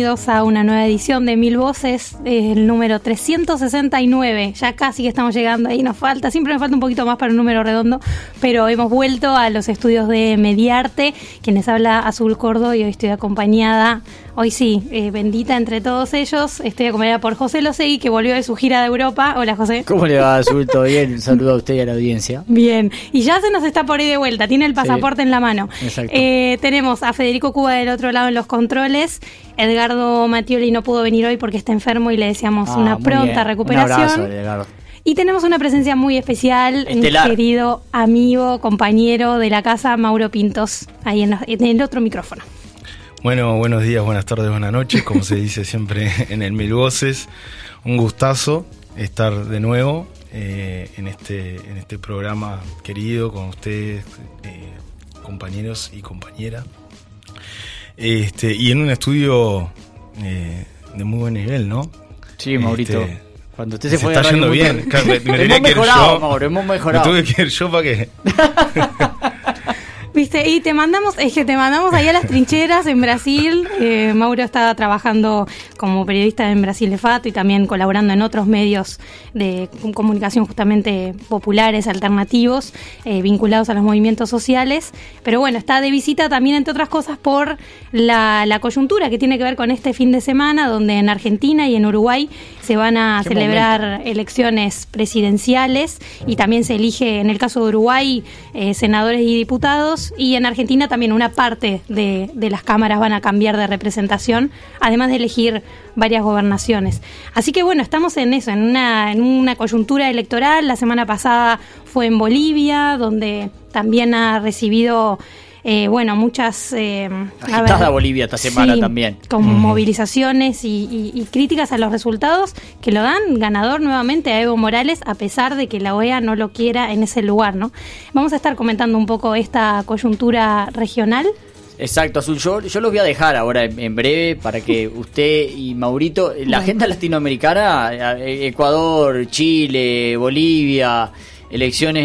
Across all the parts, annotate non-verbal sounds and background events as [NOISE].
Bienvenidos a una nueva edición de Mil Voces, el número 369. Ya casi que estamos llegando ahí, nos falta, siempre nos falta un poquito más para un número redondo, pero hemos vuelto a los estudios de Mediarte, quienes habla Azul Cordo y hoy estoy acompañada, hoy sí, eh, bendita entre todos ellos, estoy acompañada por José Losegui, que volvió de su gira de Europa. Hola José. ¿Cómo le va, [LAUGHS] Azul? ¿Todo bien? Un saludo a usted y a la audiencia. Bien, y ya se nos está por ahí de vuelta, tiene el pasaporte en la mano. Exacto. Eh, tenemos a Federico Cuba del otro lado en los controles. Edgardo Mattioli no pudo venir hoy porque está enfermo y le deseamos Ah, una pronta bien. recuperación. Un abrazo, Edgardo. Y tenemos una presencia muy especial, Estelar. un querido amigo, compañero de la casa, Mauro Pintos, ahí en, el otro micrófono. Bueno, buenos días, buenas tardes, buenas noches, como se dice siempre [LAUGHS] en el Mil Voces. Un gustazo estar de nuevo eh, en, este, en este programa querido con ustedes, eh, compañeros y compañeras. Este, y en un estudio eh, de muy buen nivel, ¿no? Sí, Maurito. Este, Cuando usted se, se fue está yendo bien. Me- [LAUGHS] me hemos mejorado, yo. Mauro, hemos Me mejorado. tuve que ir yo para que... [LAUGHS] Viste, y te mandamos, es que te mandamos ahí a las trincheras en Brasil. Eh, Mauro está trabajando como periodista en Brasil de Fato y también colaborando en otros medios de comunicación justamente populares, alternativos, eh, vinculados a los movimientos sociales. Pero bueno, está de visita también, entre otras cosas, por la, la coyuntura que tiene que ver con este fin de semana, donde en Argentina y en Uruguay se van a celebrar elecciones presidenciales y también se elige, en el caso de Uruguay, eh, senadores y diputados y en Argentina también una parte de, de las cámaras van a cambiar de representación, además de elegir varias gobernaciones. Así que bueno, estamos en eso, en una, en una coyuntura electoral. La semana pasada fue en Bolivia, donde también ha recibido... eh, bueno, muchas... eh, a Agitada Bolivia esta semana sí, también. Con movilizaciones y, y- y críticas a los resultados que lo dan ganador nuevamente a Evo Morales, a pesar de que la OEA no lo quiera en ese lugar, ¿no? Vamos a estar comentando un poco esta coyuntura regional. Exacto, Azul. Yo, yo los voy a dejar ahora en, en breve para que [LAUGHS] usted y Maurito, la Bueno. agenda latinoamericana, eh, Ecuador, Chile, Bolivia, elecciones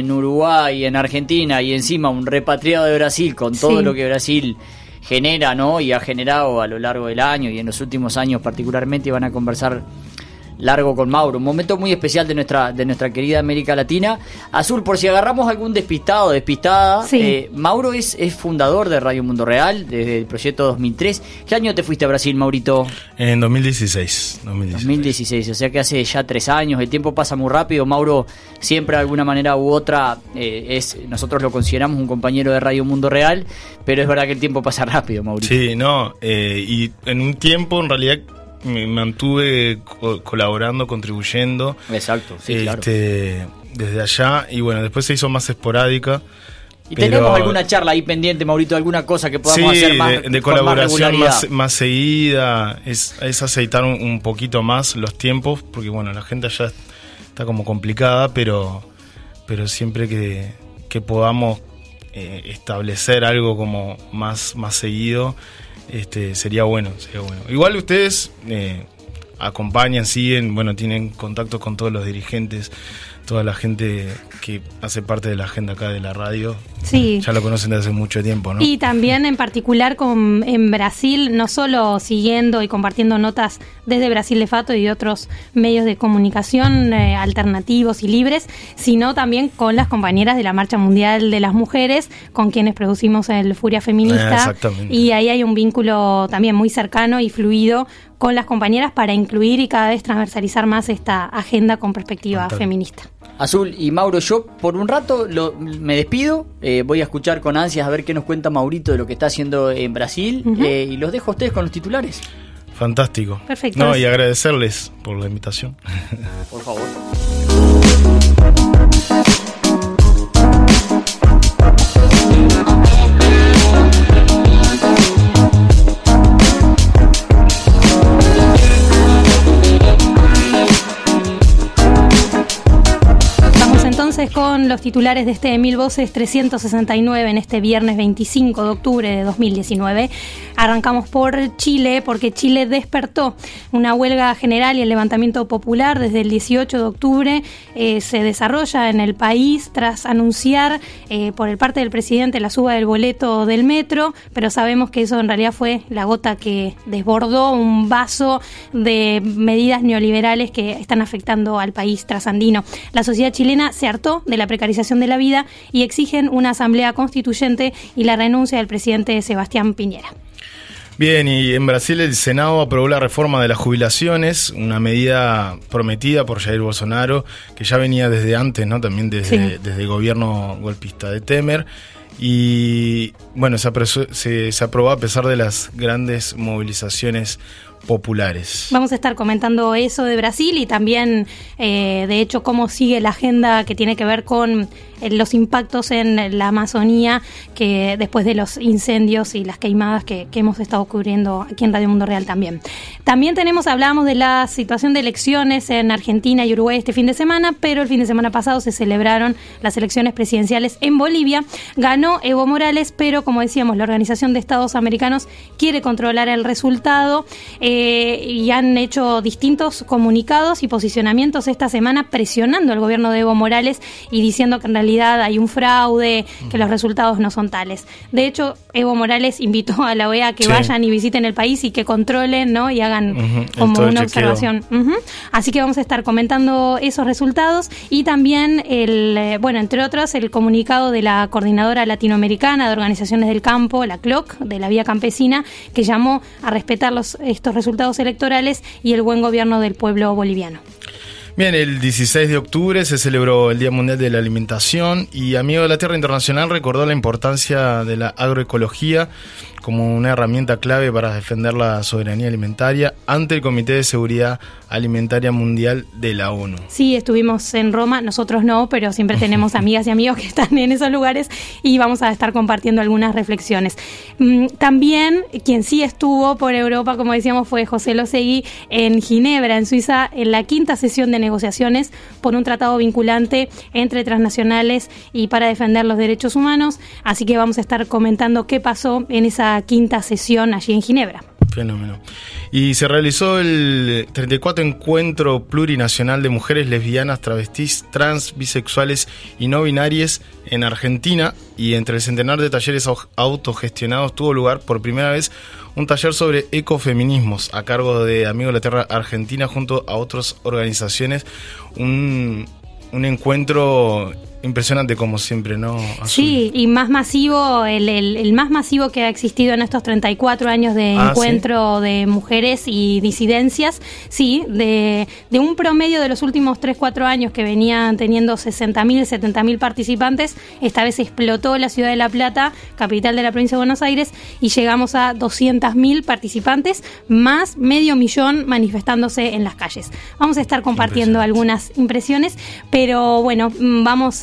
en Uruguay, en Argentina y encima un repatriado de Brasil con todo Sí. lo que Brasil genera, ¿no? Y ha generado a lo largo del año y en los últimos años particularmente y van a conversar largo con Mauro. Un momento muy especial de nuestra, de nuestra querida América Latina. Azul, por si agarramos algún despistado o despistada, Sí. eh, Mauro es, es fundador de Radio Mundo Real desde el proyecto 2003. ¿Qué año te fuiste a Brasil, Maurito? En 2016. 2016. 2016, o sea que hace ya tres años, el tiempo pasa muy rápido. Mauro siempre de alguna manera u otra eh, es, nosotros lo consideramos un compañero de Radio Mundo Real, pero es verdad que el tiempo pasa [LAUGHS] rápido, Maurito. Sí, no, eh, y en un tiempo en realidad me mantuve co- colaborando, contribuyendo Exacto, sí, claro. este, desde allá y bueno, después se hizo más esporádica. Y pero- tenemos alguna charla ahí pendiente, Maurito, alguna cosa que podamos sí, hacer más de, de más colaboración más, más seguida, es, es aceitar un, un poquito más los tiempos, porque bueno, la gente ya está como complicada, pero, pero siempre que, que podamos eh, establecer algo como más, más seguido, este, sería bueno, sería bueno. Igual ustedes eh, acompañan, siguen, bueno, tienen contactos con todos los dirigentes, toda la gente que hace parte de la agenda acá de la radio. Sí. Ya lo conocen desde hace mucho tiempo, ¿no? Y también en particular con, en Brasil, no solo siguiendo y compartiendo notas desde Brasil de Fato y otros medios de comunicación eh, alternativos y libres, sino también con las compañeras de la Marcha Mundial de las Mujeres, con quienes producimos el Furia Eh, Feminista. exactamente. y ahí hay un vínculo también muy cercano y fluido con las compañeras para incluir y cada vez transversalizar más esta agenda con perspectiva Total. feminista. Azul y Mauro, yo por un rato lo- me despido, eh, voy a escuchar con ansias a ver qué nos cuenta Maurito de lo que está haciendo en Brasil eh, y los dejo a ustedes con los titulares. Fantástico. Perfecto. No, y agradecerles por la invitación. Por favor. Con los titulares de este Mil Voces 369 en este viernes 25 de octubre de 2019. Arrancamos por Chile porque Chile despertó una huelga general y el levantamiento popular desde el 18 de octubre eh, se desarrolla en el país tras anunciar eh, por el parte del presidente la suba del boleto del metro, pero sabemos que eso en realidad fue la gota que desbordó un vaso de medidas neoliberales que están afectando al país trasandino. La sociedad chilena se hartó de la precarización de la vida y exigen una asamblea constituyente y la renuncia del presidente Sebastián Piñera. Bien, y en Brasil el Senado aprobó la reforma de las jubilaciones, una medida prometida por Jair Bolsonaro, que ya venía desde antes, ¿no? También desde, desde el gobierno golpista de Temer. Y bueno, se, se aprobó a pesar de las grandes movilizaciones populares. Vamos a estar comentando eso de Brasil y también, eh, de hecho, cómo sigue la agenda que tiene que ver con los impactos en la Amazonía que después de los incendios y las queimadas que, hemos estado cubriendo aquí en Radio Mundo Real también. También tenemos, hablábamos de la situación de elecciones en Argentina y Uruguay este fin de semana, pero el fin de semana pasado se celebraron las elecciones presidenciales en Bolivia. Ganó Evo Morales, pero como decíamos, la Organización de Estados Americanos quiere controlar el resultado. Eh, eh, y han hecho distintos comunicados y posicionamientos esta semana presionando al gobierno de Evo Morales y diciendo que en realidad hay un fraude, que los resultados no son tales. De hecho, Evo Morales invitó a la OEA a que vayan y visiten el país y que controlen ¿no? y hagan como una observación. Así que vamos a estar comentando esos resultados y también, el, eh, bueno, entre otros, el comunicado de la Coordinadora Latinoamericana de Organizaciones del Campo, la CLOC, de la Vía Campesina, que llamó a respetar los, estos resultados resultados electorales y el buen gobierno del pueblo boliviano. Bien, el 16 de octubre se celebró el Día Mundial de la Alimentación y Amigo de la Tierra Internacional recordó la importancia de la agroecología como una herramienta clave para defender la soberanía alimentaria ante el Comité de Seguridad Alimentaria Mundial de la ONU. Sí, estuvimos en Roma, nosotros no, pero siempre tenemos [LAUGHS] amigas y amigos que están en esos lugares y vamos a estar compartiendo algunas reflexiones. Mm, también quien sí estuvo por Europa, como decíamos, fue José Losegui en Ginebra, en Suiza, en la quinta sesión de negociaciones por un tratado vinculante entre transnacionales y para defender los derechos humanos. Así que vamos a estar comentando qué pasó en esa quinta sesión allí en Ginebra. Fenómeno. Y se realizó el 34 Encuentro Plurinacional de Mujeres Lesbianas, Travestis, Trans, Bisexuales y No Binarias en Argentina y entre el centenar de talleres autogestionados tuvo lugar por primera vez un taller sobre ecofeminismos a cargo de Amigos de la Tierra Argentina junto a otras organizaciones. Un encuentro Impresionante como siempre, ¿no? Sí, y más masivo, el, el, más masivo que ha existido en estos 34 años de ah, encuentro de mujeres y disidencias, sí, de, de, un promedio de los últimos 3, 4 años que venían teniendo 60.000, 70.000 participantes, esta vez explotó la ciudad de La Plata, capital de la provincia de Buenos Aires, y llegamos a 200.000 participantes, más medio millón manifestándose en las calles. Vamos a estar compartiendo algunas impresiones, pero bueno, mm, vamos...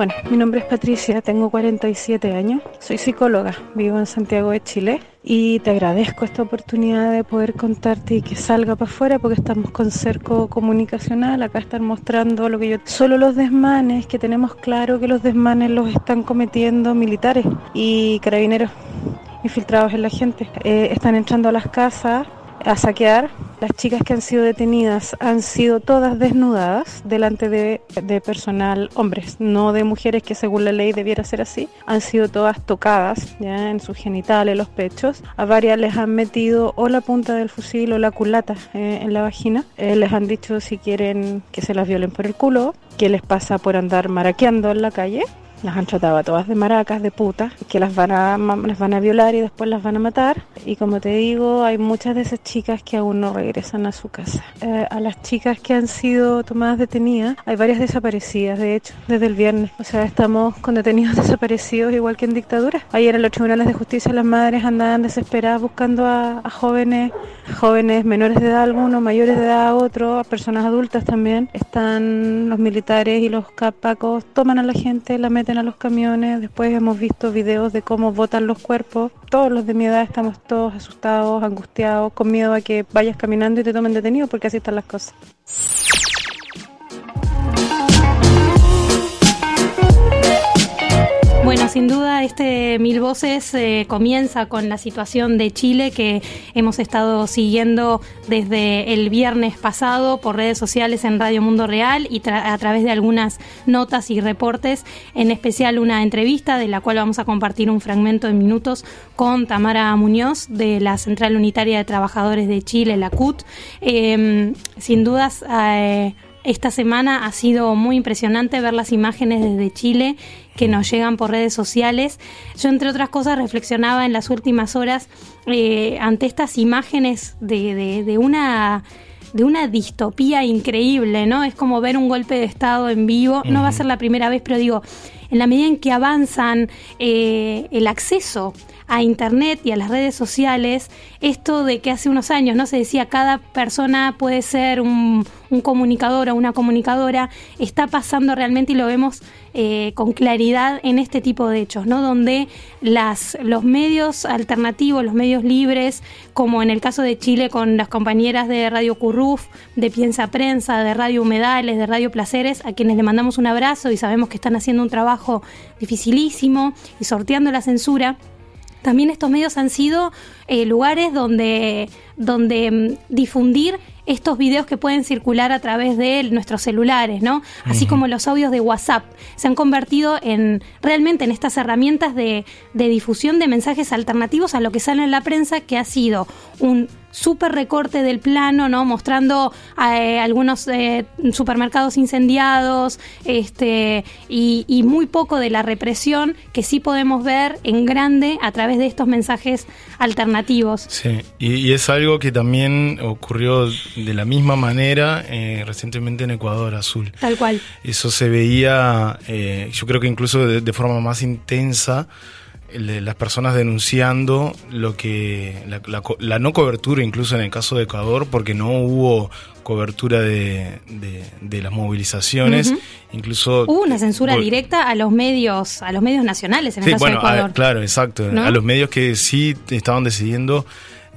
Bueno, mi nombre es Patricia, tengo 47 años, soy psicóloga, vivo en Santiago de Chile y te agradezco esta oportunidad de poder contarte y que salga para afuera porque estamos con cerco comunicacional, acá están mostrando lo que yo... Solo los desmanes, que tenemos claro que los desmanes los están cometiendo militares y carabineros infiltrados en la gente. Eh, están entrando a las casas a saquear. Las chicas que han sido detenidas han sido todas desnudadas delante de, personal, hombres, no de mujeres que según la ley debiera ser así. Han sido todas tocadas ya en sus genitales, los pechos. A varias les han metido o la punta del fusil o la culata eh, en la vagina. Eh, les han dicho si quieren que se las violen por el culo, qué les pasa por andar maraqueando en la calle las han tratado a todas de maracas, de putas, que las van a las van a violar y después las van a matar. Y como te digo, hay muchas de esas chicas que aún no regresan a su casa. Eh, a las chicas que han sido tomadas detenidas, hay varias desaparecidas, de hecho, desde el viernes. O sea, estamos con detenidos [LAUGHS] desaparecidos igual que en dictadura. Ayer en los tribunales de justicia las madres andaban desesperadas buscando a, jóvenes, jóvenes menores de edad algunos, mayores de edad otros, personas adultas también. Están los militares y los capacos, toman a la gente, la meten a los camiones, después hemos visto videos de cómo botan los cuerpos. Todos los de mi edad estamos todos asustados, angustiados, con miedo a que vayas caminando y te tomen detenido porque así están las cosas. Sin duda este Mil Voces eh, comienza con la situación de Chile que hemos estado siguiendo desde el viernes pasado por redes sociales en Radio Mundo Real y a través de algunas notas y reportes, en especial una entrevista de la cual vamos a compartir un fragmento de minutos con Tamara Muñoz de la Central Unitaria de Trabajadores de Chile, la CUT. Em, sin dudas... Eh, esta semana ha sido muy impresionante ver las imágenes desde Chile que nos llegan por redes sociales. Yo, entre otras cosas, reflexionaba en las últimas horas eh, ante estas imágenes de, de, una de una distopía increíble, ¿no? Es como ver un golpe de Estado en vivo. No va a ser la primera vez, pero digo, en la medida en que avanzan eh, el acceso a Internet y a las redes sociales, esto de que hace unos años no se decía cada persona puede ser un, comunicador o una comunicadora, está pasando realmente y lo vemos eh, con claridad en este tipo de hechos, ¿no? Donde las, los medios alternativos, los medios libres, como en el caso de Chile con las compañeras de Radio Curruf, de Piensa Prensa, de Radio Humedales, de Radio Placeres, a quienes le mandamos un abrazo y sabemos que están haciendo un trabajo dificilísimo y sorteando la censura también estos medios han sido eh, lugares donde, donde mm, difundir estos videos que pueden circular a través de nuestros celulares, ¿no? Así como los audios de WhatsApp. Se han convertido en realmente en estas herramientas de, de difusión de mensajes alternativos a lo que sale en la prensa, que ha sido un súper recorte del plano, ¿no? Mostrando eh, algunos eh, supermercados incendiados este, y, muy poco de la represión que sí podemos ver en grande a través de estos mensajes alternativos. Sí, y, es algo que también ocurrió de la misma manera eh, recientemente en Ecuador Azul. Tal cual. Eso se veía, yo creo que incluso de forma más intensa las personas denunciando lo que la, no cobertura incluso en el caso de Ecuador porque no hubo cobertura de, de, las movilizaciones. Incluso hubo una censura directa a los medios a los medios nacionales en el caso de Ecuador. claro exacto. A los medios que sí estaban decidiendo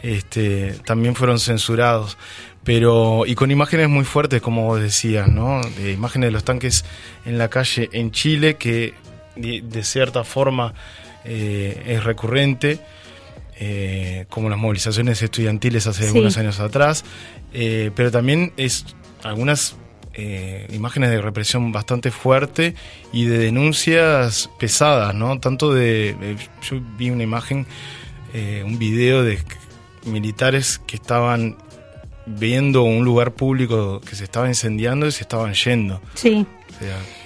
este también fueron censurados. Pero y con imágenes muy fuertes como vos decías no de imágenes de los tanques en la calle en Chile que de cierta forma eh, es recurrente, eh, como las movilizaciones estudiantiles hace algunos años atrás, eh, pero también es algunas imágenes de represión bastante fuerte y de denuncias pesadas, ¿no? Tanto de, yo vi una imagen, un video de militares que estaban viendo un lugar público que se estaba incendiando y se estaban yendo. Sí.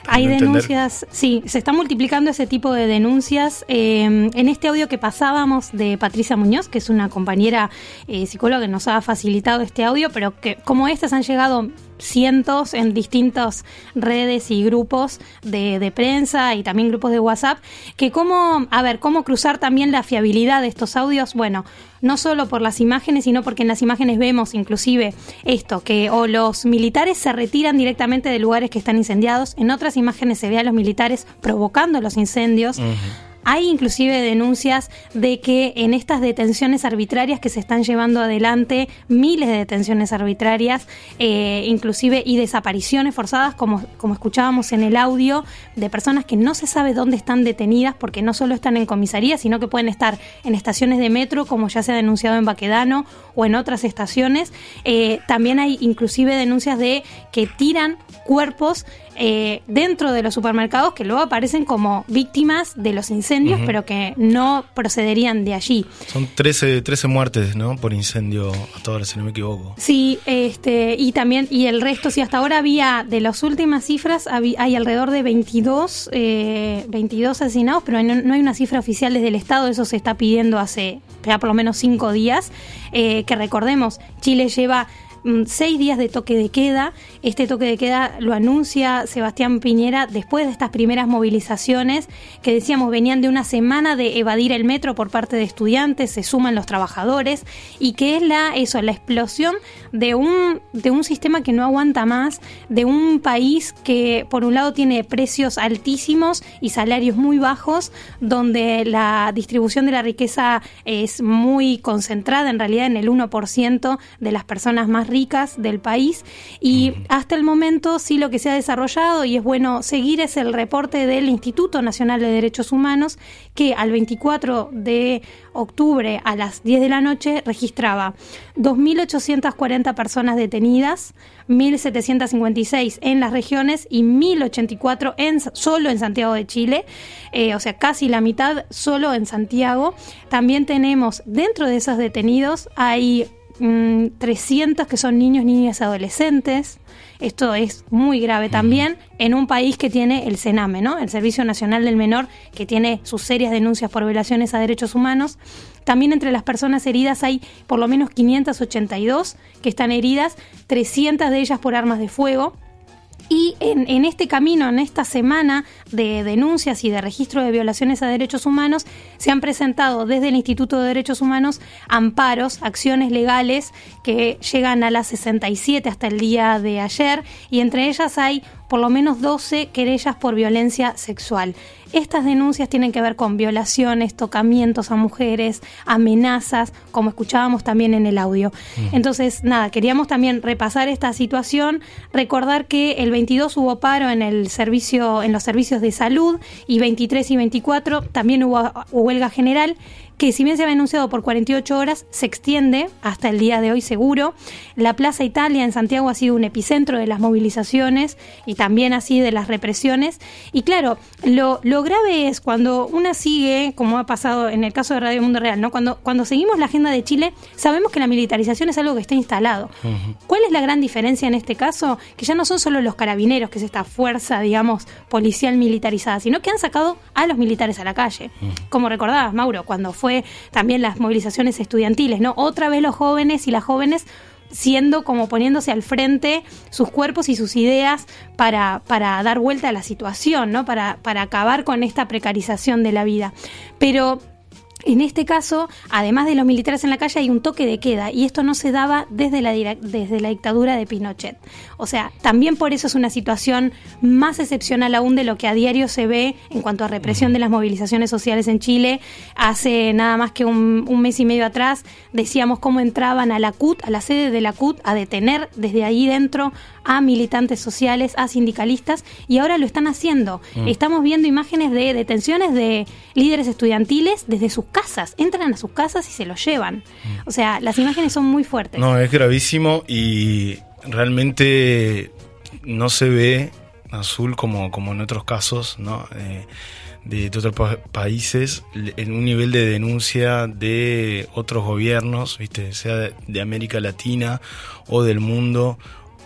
Hay denuncias, sí, se está multiplicando ese tipo de denuncias. Eh, en este audio que pasábamos de Patricia Muñoz, que es una compañera eh, psicóloga que nos ha facilitado este audio, pero que como estas han llegado cientos en distintas redes y grupos de, de, prensa y también grupos de WhatsApp, que cómo, a ver, cómo cruzar también la fiabilidad de estos audios, bueno, no solo por las imágenes, sino porque en las imágenes vemos inclusive esto, que o los militares se retiran directamente de lugares que están incendiados, en otras imágenes se ve a los militares provocando los incendios. Hay inclusive denuncias de que en estas detenciones arbitrarias que se están llevando adelante, miles de detenciones arbitrarias, eh, inclusive y desapariciones forzadas, como, como escuchábamos en el audio, de personas que no se sabe dónde están detenidas porque no solo están en comisaría, sino que pueden estar en estaciones de metro, como ya se ha denunciado en Baquedano o en otras estaciones. Eh, también hay inclusive denuncias de que tiran cuerpos eh, dentro de los supermercados que luego aparecen como víctimas de los incendios, pero que no procederían de allí. Son 13, 13 muertes, ¿no? Por incendio hasta ahora, si no me equivoco. Sí, este, y también, y el resto, si hasta ahora había, de las últimas cifras, hay alrededor de 22, 22 asesinados, pero no, no hay una cifra oficial desde el Estado, eso se está pidiendo hace ya por lo menos cinco días, eh, que recordemos, Chile lleva seis días de toque de queda. Este toque de queda lo anuncia Sebastián Piñera después de estas primeras movilizaciones que decíamos venían de una semana de evadir el metro por parte de estudiantes, se suman los trabajadores y que es la eso, la explosión de un de un sistema que no aguanta más, de un país que por un lado tiene precios altísimos y salarios muy bajos, donde la distribución de la riqueza es muy concentrada en realidad en el 1% de las personas más ricas del país y hasta el momento sí lo que se ha desarrollado y es bueno seguir es el reporte del Instituto Nacional de Derechos Humanos que al 24 de octubre a las 10 de la noche registraba 2.840 personas detenidas, 1.756 en las regiones y 1.084 en, solo en Santiago de Chile, eh, o sea, casi la mitad solo en Santiago. También tenemos dentro de esos detenidos hay 300 mm, que son niños, niñas adolescentes. Esto es muy grave también en un país que tiene el CENAME, ¿no? El Servicio Nacional del Menor, que tiene sus serias denuncias por violaciones a derechos humanos. También entre las personas heridas hay por lo menos 582 que están heridas, 300 de ellas por armas de fuego. Y en, este camino, en esta semana de denuncias y de registro de violaciones a derechos humanos, se han presentado desde el Instituto de Derechos Humanos amparos, acciones legales que llegan a las 67 hasta el día de ayer y entre ellas hay por lo menos 12 querellas por violencia sexual. Estas denuncias tienen que ver con violaciones, tocamientos a mujeres, amenazas, como escuchábamos también en el audio. Entonces, nada, queríamos también repasar esta situación, recordar que el 22 hubo paro en el servicio en los servicios de salud y 23 y 24 también hubo huelga general que si bien se había anunciado por 48 horas, se extiende hasta el día de hoy seguro. La Plaza Italia en Santiago ha sido un epicentro de las movilizaciones y también así de las represiones. Y claro, lo, lo grave es cuando una sigue, como ha pasado en el caso de Radio Mundo Real, ¿no? Cuando, cuando seguimos la agenda de Chile, sabemos que la militarización es algo que está instalado. ¿Cuál es la gran diferencia en este caso? Que ya no son solo los carabineros, que es esta fuerza, digamos, policial militarizada, sino que han sacado a los militares a la calle. Como recordabas, Mauro, cuando fue fue también las movilizaciones estudiantiles, ¿no? Otra vez los jóvenes y las jóvenes siendo como poniéndose al frente sus cuerpos y sus ideas para, para dar vuelta a la situación, ¿no? Para, para acabar con esta precarización de la vida. Pero en este caso, además de los militares en la calle, hay un toque de queda y esto no se daba desde la, desde la dictadura de Pinochet. O sea, también por eso es una situación más excepcional aún de lo que a diario se ve en cuanto a represión de las movilizaciones sociales en Chile. Hace nada más que un, un mes y medio atrás decíamos cómo entraban a la CUT, a la sede de la CUT, a detener desde ahí dentro a militantes sociales, a sindicalistas, y ahora lo están haciendo. Mm. Estamos viendo imágenes de detenciones de líderes estudiantiles desde sus casas. Entran a sus casas y se los llevan. Mm. O sea, las imágenes son muy fuertes. No, es gravísimo y realmente no se ve azul como, como en otros casos, ¿no? Eh, de, otros países en un nivel de denuncia de otros gobiernos, ¿viste? sea de América Latina o del mundo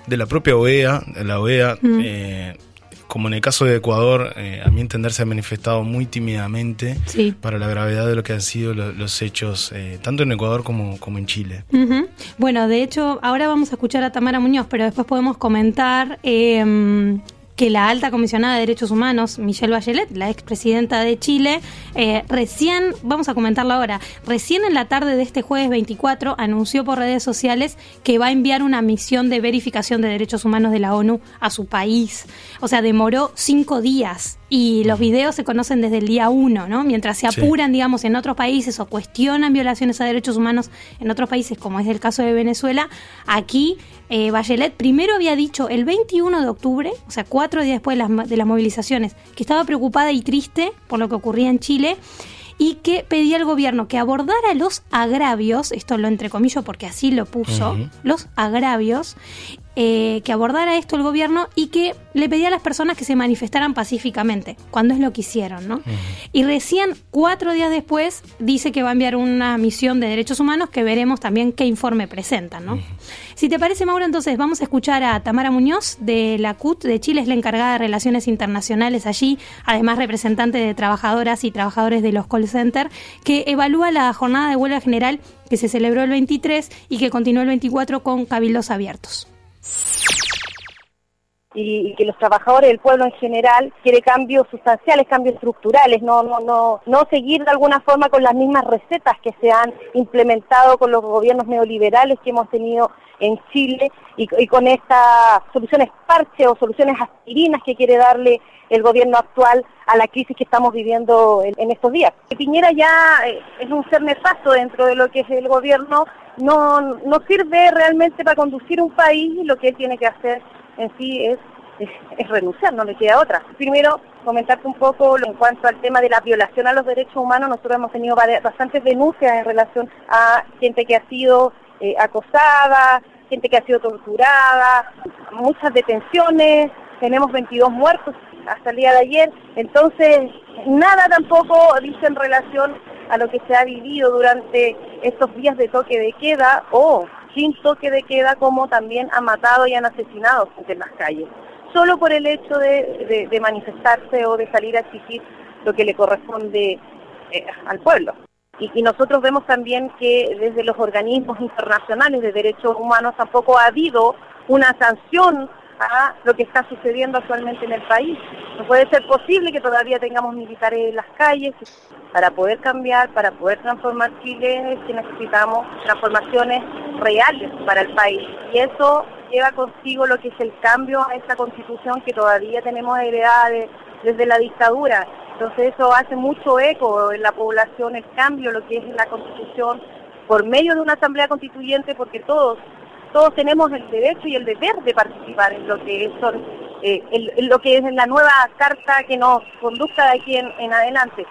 de la propia OEA, la OEA, eh, como en el caso de Ecuador, eh, a mi entender se ha manifestado muy tímidamente para la gravedad de lo que han sido los hechos, eh, tanto en Ecuador como, como en Chile. Bueno, de hecho, ahora vamos a escuchar a Tamara Muñoz, pero después podemos comentar que la alta comisionada de derechos humanos, Michelle Bachelet, la expresidenta de Chile, eh, recién, vamos a comentarlo ahora, recién en la tarde de este jueves 24 anunció por redes sociales que va a enviar una misión de verificación de derechos humanos de la ONU a su país. O sea, demoró cinco días y los videos se conocen desde el día uno, ¿no? Mientras se apuran, digamos, en otros países o cuestionan violaciones a derechos humanos en otros países, como es el caso de Venezuela, aquí eh, Bachelet primero había dicho el 21 de octubre, o sea, cuatro días después de las, de las movilizaciones, que estaba preocupada y triste por lo que ocurría en Chile y que pedía al gobierno que abordara los agravios, esto lo entrecomillo porque así lo puso, los agravios, eh, que abordara esto el gobierno y que le pedía a las personas que se manifestaran pacíficamente, cuando es lo que hicieron, ¿no? Y recién cuatro días después dice que va a enviar una misión de derechos humanos que veremos también qué informe presentan, ¿no? Si te parece, Mauro, entonces vamos a escuchar a Tamara Muñoz de la CUT de Chile, es la encargada de Relaciones Internacionales allí, además representante de trabajadoras y trabajadores de los call centers, que evalúa la jornada de huelga general que se celebró el 23 y que continuó el 24 con cabildos abiertos y, que los trabajadores del pueblo en general quiere cambios sustanciales, cambios estructurales, no, no, no, no seguir de alguna forma con las mismas recetas que se han implementado con los gobiernos neoliberales que hemos tenido en Chile y, con estas soluciones parche o soluciones aspirinas que quiere darle el gobierno actual a la crisis que estamos viviendo en, estos días. Piñera ya eh, es un ser nefasto dentro de lo que es el gobierno, no, no sirve realmente para conducir un país y lo que él tiene que hacer en sí es, es, renunciar, no le queda otra. Primero, comentarte un poco en cuanto al tema de la violación a los derechos humanos. Nosotros hemos tenido bastantes denuncias en relación a gente que ha sido eh, acosada, gente que ha sido torturada, muchas detenciones, tenemos 22 muertos hasta el día de ayer. Entonces, nada tampoco dice en relación a lo que se ha vivido durante estos días de toque de queda o sin toque de queda como también han matado y han asesinado en las calles, solo por el hecho de, manifestarse o de salir a exigir lo que le corresponde eh, al pueblo. Y, nosotros vemos también que desde los organismos internacionales de derechos humanos tampoco ha habido una sanción a lo que está sucediendo actualmente en el país. No puede ser posible que todavía tengamos militares en las calles. Para poder cambiar, para poder transformar Chile, es necesitamos transformaciones reales para el país. Y eso lleva consigo lo que es el cambio a esta constitución que todavía tenemos heredada desde la dictadura. Entonces eso hace mucho eco en la población, el cambio, lo que es la constitución, por medio de una asamblea constituyente, porque todos todos tenemos el derecho y el deber de participar en lo que son eh, en, lo que es la nueva carta que nos conduzca de aquí en adelante.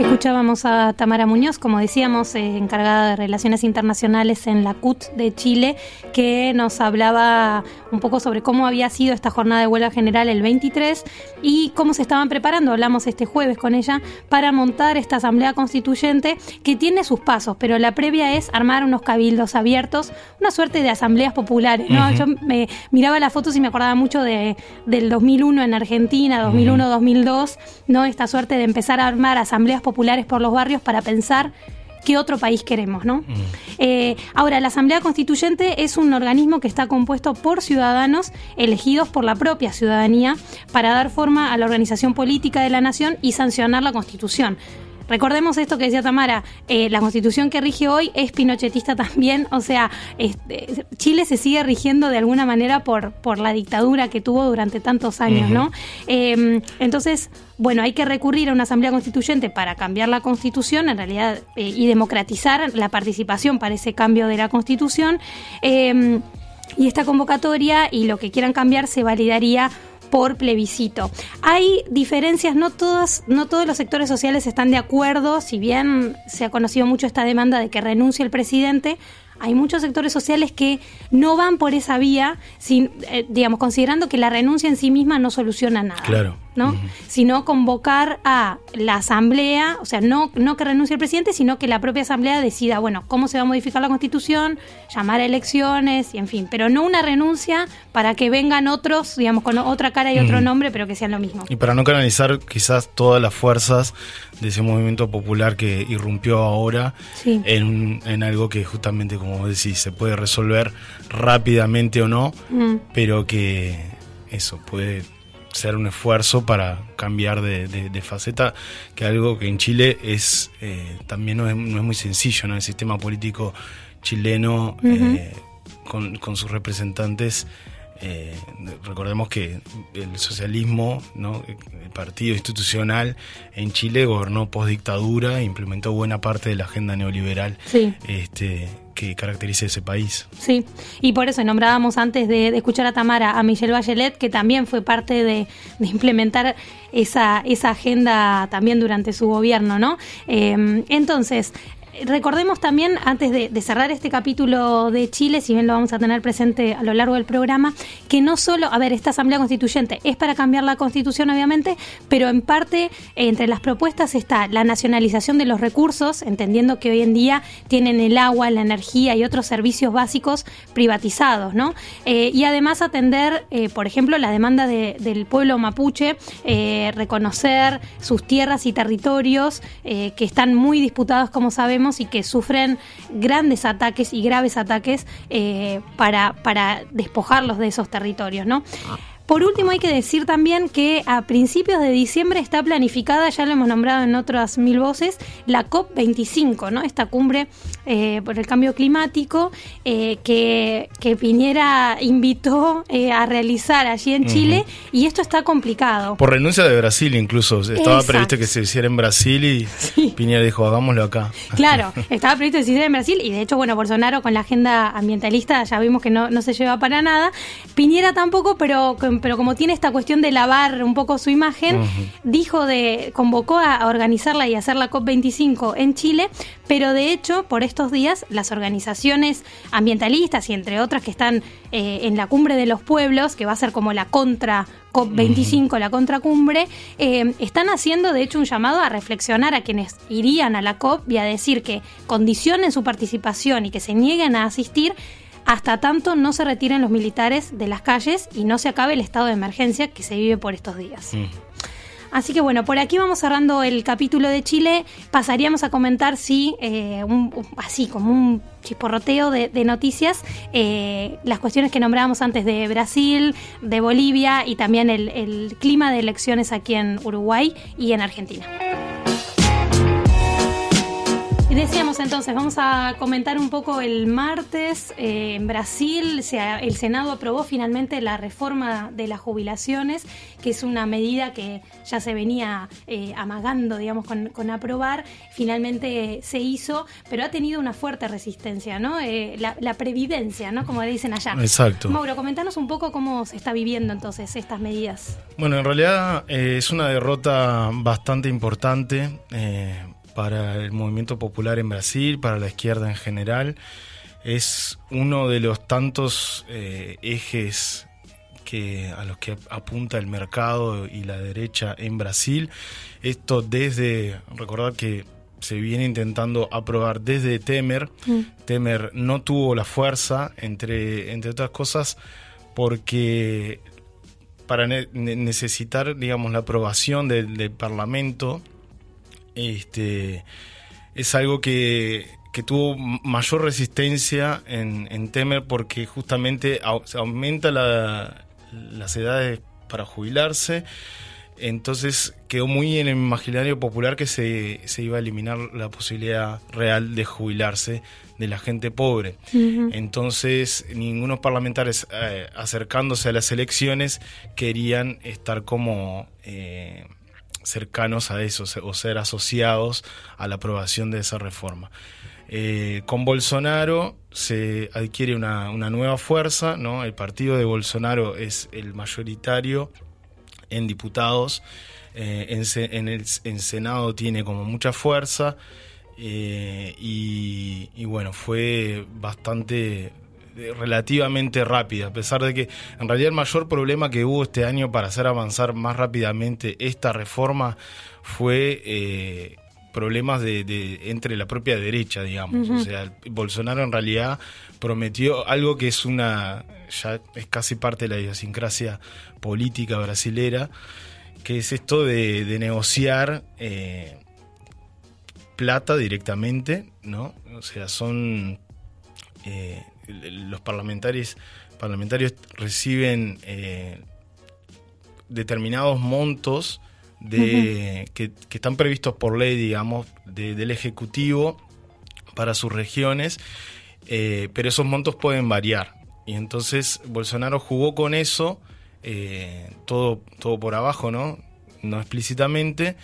Escuchábamos a Tamara Muñoz, como decíamos, eh, encargada de Relaciones Internacionales en la CUT de Chile, que nos hablaba un poco sobre cómo había sido esta jornada de huelga general el 23 y cómo se estaban preparando. Hablamos este jueves con ella para montar esta asamblea constituyente que tiene sus pasos, pero la previa es armar unos cabildos abiertos, una suerte de asambleas populares. ¿no? Yo me miraba las fotos y me acordaba mucho de, del 2001 en Argentina, 2001-2002, ¿no? esta suerte de empezar a armar asambleas populares populares por los barrios para pensar qué otro país queremos, ¿no? Mm. Eh, ahora, la Asamblea Constituyente es un organismo que está compuesto por ciudadanos elegidos por la propia ciudadanía para dar forma a la organización política de la nación y sancionar la Constitución. Recordemos esto que decía Tamara, eh, la constitución que rige hoy es pinochetista también, o sea, este, Chile se sigue rigiendo de alguna manera por, por la dictadura que tuvo durante tantos años, ¿no? Em, entonces, bueno, hay que recurrir a una asamblea constituyente para cambiar la constitución, en realidad, eh, y democratizar la participación para ese cambio de la constitución. Em, y esta convocatoria y lo que quieran cambiar se validaría por plebiscito. Hay diferencias, no todos, no todos los sectores sociales están de acuerdo, si bien se ha conocido mucho esta demanda de que renuncie el presidente, hay muchos sectores sociales que no van por esa vía, sin, eh, digamos, considerando que la renuncia en sí misma no soluciona nada. Claro. ¿No? Sino convocar a la asamblea, o sea, no, no que renuncie el presidente, sino que la propia asamblea decida, bueno, cómo se va a modificar la constitución, llamar a elecciones, y en fin, pero no una renuncia para que vengan otros, digamos, con otra cara y otro nombre, pero que sean lo mismo. Y para no canalizar quizás todas las fuerzas de ese movimiento popular que irrumpió ahora en, en algo que justamente, como decís, se puede resolver rápidamente o no, pero que eso puede ser un esfuerzo para cambiar de, faceta, que algo que en Chile es eh, también no es, muy sencillo, ¿no? El sistema político chileno eh, con, con, sus representantes eh, recordemos que el socialismo, ¿no? el partido institucional en Chile gobernó post dictadura e implementó buena parte de la agenda neoliberal este, que caracteriza ese país. Sí, y por eso nombrábamos antes de, escuchar a Tamara a Michelle Bachelet, que también fue parte de, implementar esa, esa agenda también durante su gobierno, ¿no? Eh, entonces, recordemos también, antes de, cerrar este capítulo de Chile, si bien lo vamos a tener presente a lo largo del programa, que no solo, a ver, esta Asamblea Constituyente es para cambiar la Constitución, obviamente, pero en parte entre las propuestas está la nacionalización de los recursos, entendiendo que hoy en día tienen el agua, la energía y otros servicios básicos privatizados, ¿no? Eh, y además atender, eh, por ejemplo, la demanda del pueblo mapuche, eh, reconocer sus tierras y territorios que están muy disputados, como sabemos, y que sufren grandes ataques y graves ataques para, para despojarlos de esos territorios, ¿no? Por último, hay que decir también que a principios de diciembre está planificada, ya lo hemos nombrado en otras mil voces, la COP25, ¿no? Esta cumbre eh, por el cambio climático eh, que, que, Piñera invitó eh, a realizar allí en Chile y esto está complicado. Por renuncia de Brasil incluso, estaba previsto que se hiciera en Brasil y Piñera dijo, hagámoslo acá. Claro, [LAUGHS] estaba previsto que se hiciera en Brasil y de hecho, bueno, Bolsonaro con la agenda ambientalista ya vimos que no, no se lleva para nada. Piñera tampoco, pero pero como tiene esta cuestión de lavar un poco su imagen, dijo de, convocó a organizarla y hacer la COP25 en Chile, pero de hecho, por estos días, las organizaciones ambientalistas y entre otras que están eh, en la cumbre de los pueblos, que va a ser como la contra COP25, la contracumbre, eh, están haciendo de hecho un llamado a reflexionar a quienes irían a la COP y a decir que condicionen su participación y que se nieguen a asistir hasta tanto no se retiren los militares de las calles y no se acabe el estado de emergencia que se vive por estos días. Mm. Así que bueno, por aquí vamos cerrando el capítulo de Chile. Pasaríamos a comentar, sí, eh, así como un chisporroteo de, noticias, eh, las cuestiones que nombrábamos antes de Brasil, de Bolivia y también el clima de elecciones aquí en Uruguay y en Argentina. Y decíamos entonces, vamos a comentar un poco el martes eh, en Brasil, el Senado aprobó finalmente la reforma de las jubilaciones, que es una medida que ya se venía eh, amagando, digamos, con, aprobar. Finalmente se hizo, pero ha tenido una fuerte resistencia, ¿no? Eh, la, previdencia, ¿no? Como dicen allá. Exacto. Mauro, comentanos un poco cómo se está viviendo entonces estas medidas. Bueno, en realidad es una derrota bastante importante para el movimiento popular en Brasil, para la izquierda en general. Es uno de los tantos eh, ejes que, a los que apunta el mercado y la derecha en Brasil. Esto desde, recordar que se viene intentando aprobar desde Temer. Mm. Temer no tuvo la fuerza, entre, entre otras cosas, porque para necesitar, digamos, la aprobación del Parlamento, este, es algo que, tuvo mayor resistencia en, Temer porque justamente aumenta las edades para jubilarse. Entonces quedó muy en el imaginario popular que se, iba a eliminar la posibilidad real de jubilarse de la gente pobre. Entonces ningunos parlamentarios eh, acercándose a las elecciones querían estar como... Eh, cercanos a eso o ser asociados a la aprobación de esa reforma. Eh, con Bolsonaro se adquiere una, nueva fuerza, ¿no? el partido de Bolsonaro es el mayoritario en diputados, eh, en, el en Senado tiene como mucha fuerza eh, y, bueno, fue bastante relativamente rápida, a pesar de que en realidad el mayor problema que hubo este año para hacer avanzar más rápidamente esta reforma fue eh, problemas de, entre la propia derecha, digamos. O sea, Bolsonaro en realidad prometió algo que es una, ya es casi parte de la idiosincrasia política brasilera, que es esto de, negociar eh, plata directamente, ¿no? O sea, son eh, los parlamentarios, parlamentarios reciben eh, determinados montos de, que, están previstos por ley, digamos, del Ejecutivo para sus regiones, eh, pero esos montos pueden variar. Y entonces Bolsonaro jugó con eso, eh, todo, todo por abajo, ¿no? No explícitamente,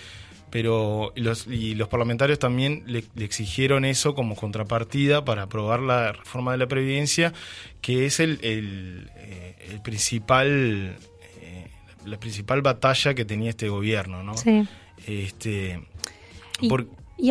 pero los, y los parlamentarios también le, exigieron eso como contrapartida para aprobar la reforma de la Previdencia, que es el, el, eh, principal, eh, la principal batalla que tenía este gobierno, ¿no? Sí. Este, Y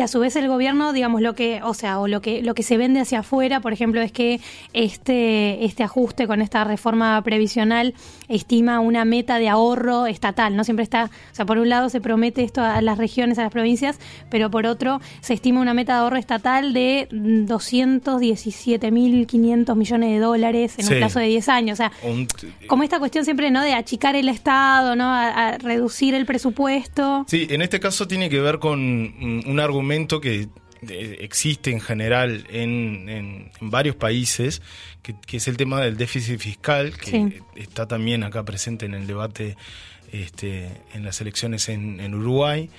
a su vez el gobierno, digamos, lo que, o sea, o lo que, lo que se vende hacia afuera, por ejemplo, es que este, este ajuste con esta reforma previsional estima una meta de ahorro estatal, ¿no? Siempre está, o sea, por un lado se promete esto a las regiones, a las provincias, pero por otro se estima una meta de ahorro estatal de 217.500 millones de dólares en un plazo de 10 años. O sea, como esta cuestión siempre, ¿no? De achicar el Estado, ¿no? A, reducir el presupuesto. Sí, en este caso tiene que ver con un argumento que existe en general en, varios países, que, es el tema del déficit fiscal, que está también acá presente en el debate este, en las elecciones en, Uruguay.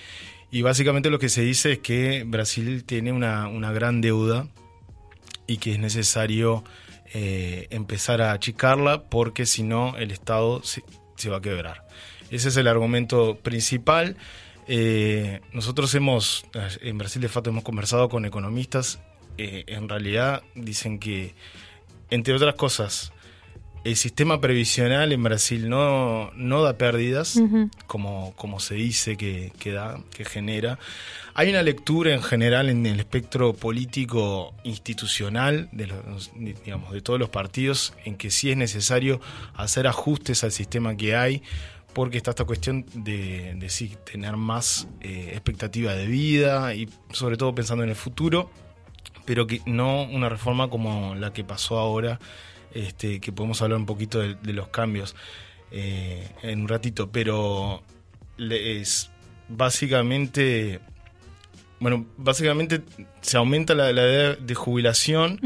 Y básicamente lo que se dice es que Brasil tiene una, gran deuda y que es necesario eh, empezar a achicarla porque si no el Estado se, se va a quebrar. Ese es el argumento principal. Eh, nosotros hemos, en Brasil de Fato hemos conversado con economistas, eh, en realidad dicen que, entre otras cosas, el sistema previsional en Brasil no, no da pérdidas, como, como se dice que, que, da, que genera. Hay una lectura en general en el espectro político institucional de, los, digamos, de todos los partidos en que sí es necesario hacer ajustes al sistema que hay porque está esta cuestión de, sí, tener más eh, expectativa de vida y sobre todo pensando en el futuro, pero que no una reforma como la que pasó ahora, este, que podemos hablar un poquito de, los cambios eh, en un ratito, pero es básicamente bueno, básicamente se aumenta la, edad de jubilación,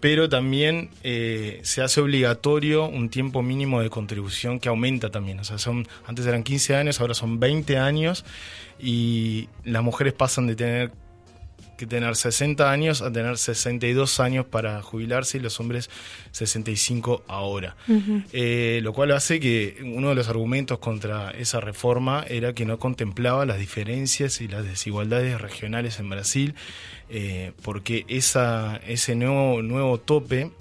pero también eh, se hace obligatorio un tiempo mínimo de contribución que aumenta también. O sea, son, antes eran 15 años, ahora son 20 años y las mujeres pasan de tener que tener 60 años a tener 62 años para jubilarse y los hombres 65 ahora. Eh, lo cual hace que uno de los argumentos contra esa reforma era que no contemplaba las diferencias y las desigualdades regionales en Brasil, eh, porque esa, ese nuevo, nuevo tope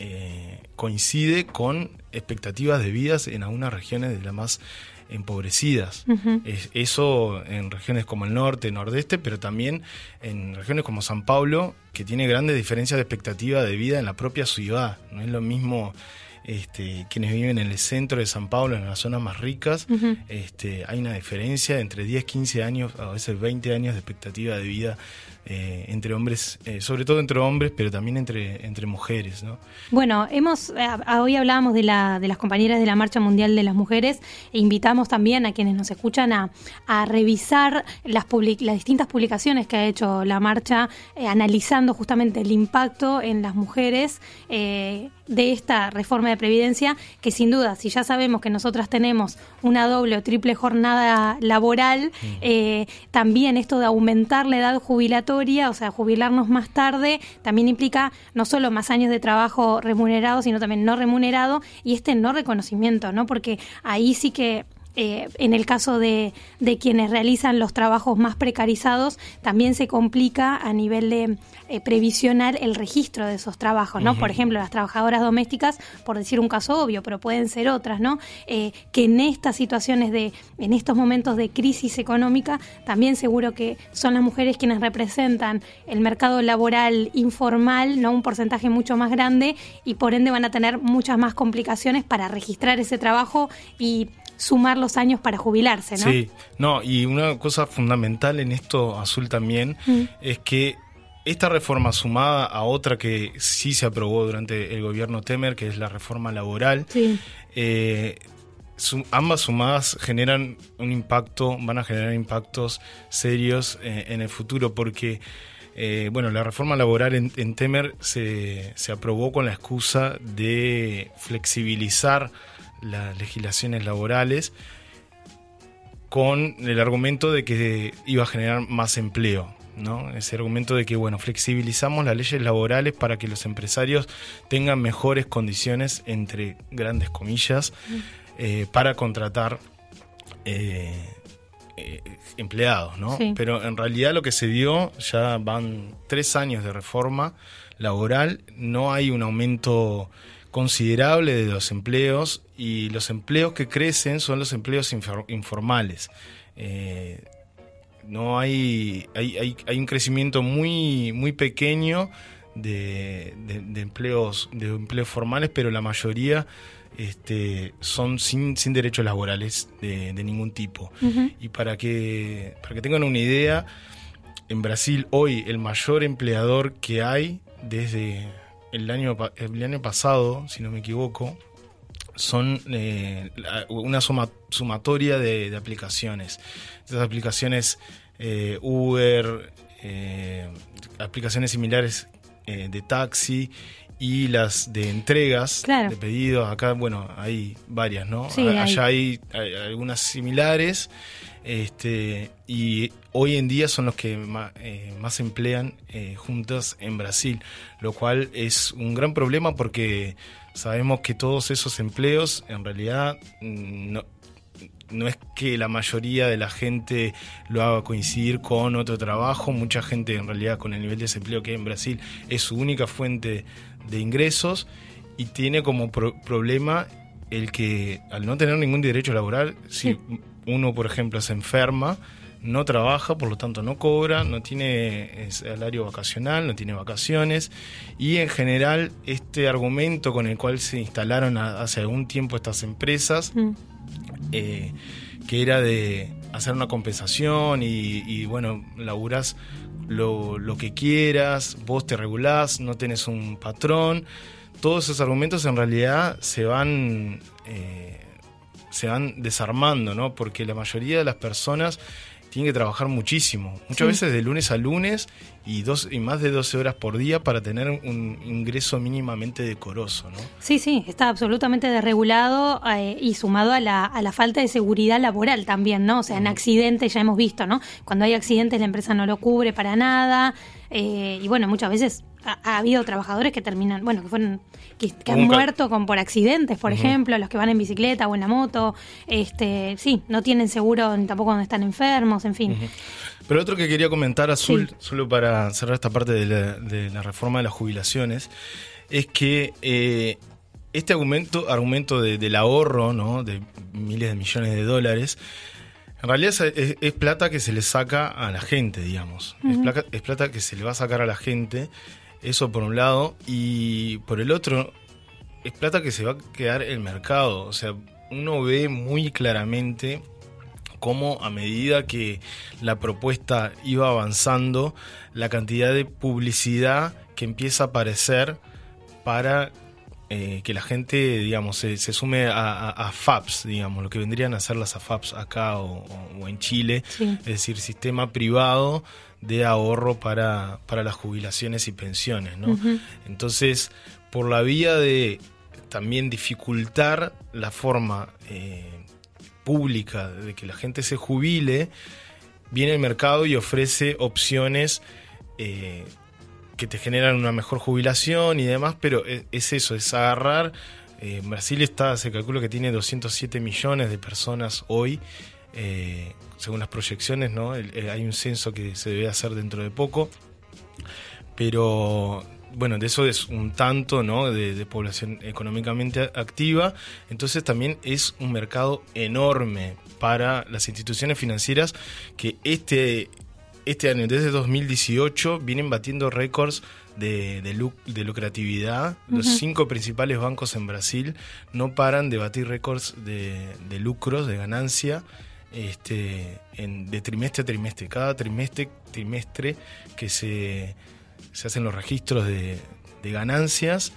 eh, coincide con expectativas de vidas en algunas regiones de las más empobrecidas. eso en regiones como el norte, nordeste, pero también en regiones como San Paulo, que tiene grandes diferencias de expectativa de vida en la propia ciudad. No es lo mismo este, quienes viven en el centro de San Paulo, en las zonas más ricas, este, hay una diferencia entre 10, 15 años, a veces 20 años de expectativa de vida eh, entre hombres, eh, sobre todo entre hombres, pero también entre, entre mujeres. ¿no? Bueno, hemos eh, hoy hablábamos de, la, de las compañeras de la Marcha Mundial de las Mujeres e invitamos también a quienes nos escuchan a, a revisar las, las distintas publicaciones que ha hecho la marcha, analizando justamente el impacto en las mujeres de esta reforma de previdencia, que sin duda, si ya sabemos que nosotras tenemos una doble o triple jornada laboral, también esto de aumentar la edad jubilatoria, o sea, jubilarnos más tarde, también implica no solo más años de trabajo remunerado, sino también no remunerado y este no reconocimiento, ¿no? Porque ahí sí que eh, en el caso de, quienes realizan los trabajos más precarizados, también se complica a nivel de eh, previsional el registro de esos trabajos, ¿no? Por ejemplo, las trabajadoras domésticas, por decir un caso obvio, pero pueden ser otras, ¿no? Eh, que en estas situaciones de, en estos momentos de crisis económica, también seguro que son las mujeres quienes representan el mercado laboral informal, ¿no? Un porcentaje mucho más grande y por ende van a tener muchas más complicaciones para registrar ese trabajo y sumar los años para jubilarse, ¿no? Sí, no, y una cosa fundamental en esto, Azul, también, mm. es que esta reforma sumada a otra que sí se aprobó durante el gobierno Temer, que es la reforma laboral, eh, ambas sumadas generan un impacto, van a generar impactos serios eh, en el futuro, porque eh, bueno, la reforma laboral en, en Temer se, se, aprobó con la excusa de flexibilizar las legislaciones laborales con el argumento de que iba a generar más empleo. ¿no? Ese argumento de que, bueno, flexibilizamos las leyes laborales para que los empresarios tengan mejores condiciones, entre grandes comillas, eh, para contratar eh, eh, empleados, ¿no? Pero en realidad lo que se dio, ya van tres años de reforma laboral, no hay un aumento considerable de los empleos y los empleos que crecen son los empleos informales. Eh, no hay, hay, hay, hay un crecimiento muy, muy pequeño de, de, empleos, de empleos formales, pero la mayoría este, son sin, sin derechos laborales de, ningún tipo. Y para que, para que tengan una idea, en Brasil hoy el mayor empleador que hay desde el año, el año pasado, si no me equivoco, son eh, una sumatoria de, aplicaciones. Estas aplicaciones eh, Uber, eh, aplicaciones similares de taxi y las de entregas de pedidos. Acá, bueno, hay varias, ¿no? Allá hay. algunas similares. Este, y hoy en día son los que más, más emplean juntas en Brasil, lo cual es un gran problema porque Sabemos que todos esos empleos en realidad mm, no, no es que la mayoría de la gente lo haga coincidir con otro trabajo, mucha gente en realidad con el nivel de desempleo que hay en Brasil es su única fuente de ingresos y tiene como problema el que al no tener ningún derecho laboral, si uno por ejemplo se enferma, no trabaja, por lo tanto no cobra, no tiene salario vacacional, no tiene vacaciones y en general este argumento con el cual se instalaron hace algún tiempo estas empresas, mm. eh, que era de hacer una compensación y, bueno, laburás lo, lo, que quieras, vos te regulás, no tenés un patrón, todos esos argumentos en realidad se van... Eh, se van desarmando, ¿no? Porque la mayoría de las personas tiene que trabajar muchísimo, muchas veces de lunes a lunes y, dos, y más de 12 horas por día para tener un ingreso mínimamente decoroso. ¿no? Sí, sí, está absolutamente desregulado eh, y sumado a la, a la falta de seguridad laboral también, ¿no? O sea, en accidentes ya hemos visto, ¿no? Cuando hay accidentes la empresa no lo cubre para nada eh, y bueno, muchas veces ha, habido trabajadores que terminan, bueno, que fueron que, han muerto con por accidentes, por ejemplo, los que van en bicicleta o en la moto, este, sí, no tienen seguro tampoco cuando están enfermos, en fin. Pero otro que quería comentar, Azul, solo para cerrar esta parte de la, reforma de las jubilaciones, es que eh, este argumento, argumento del ahorro, ¿no? De miles de millones de dólares, en realidad es, plata que se le saca a la gente, digamos. es, plata, que se le va a sacar a la gente eso por un lado. Y por el otro, es plata que se va a quedar el mercado. O sea, uno ve muy claramente cómo a medida que la propuesta iba avanzando, la cantidad de publicidad que empieza a aparecer para eh, que la gente, digamos, se, sume a, FAPS, digamos, lo que vendrían a ser las AFAPs acá o, en Chile, es decir, sistema privado de ahorro para, para las jubilaciones y pensiones, ¿no? Entonces, por la vía de también dificultar la forma eh, pública de que la gente se jubile, viene el mercado y ofrece opciones eh, que te generan una mejor jubilación y demás, pero e, es, eso, es agarrar. Eh, Brasil está, se calcula que tiene 207 millones de personas hoy según las proyecciones, ¿no? hay un censo que se debe hacer dentro de poco, pero bueno, de eso es un tanto, ¿no? De, población económicamente activa, entonces también es un mercado enorme para las instituciones financieras que este, este año, desde 2018, vienen batiendo récords de, de, lucratividad. Los cinco principales bancos en Brasil no paran de batir récords de, de lucros, de ganancia este, en, de trimestre a trimestre. Cada trimestre, trimestre que se, se hacen los registros de, ganancias,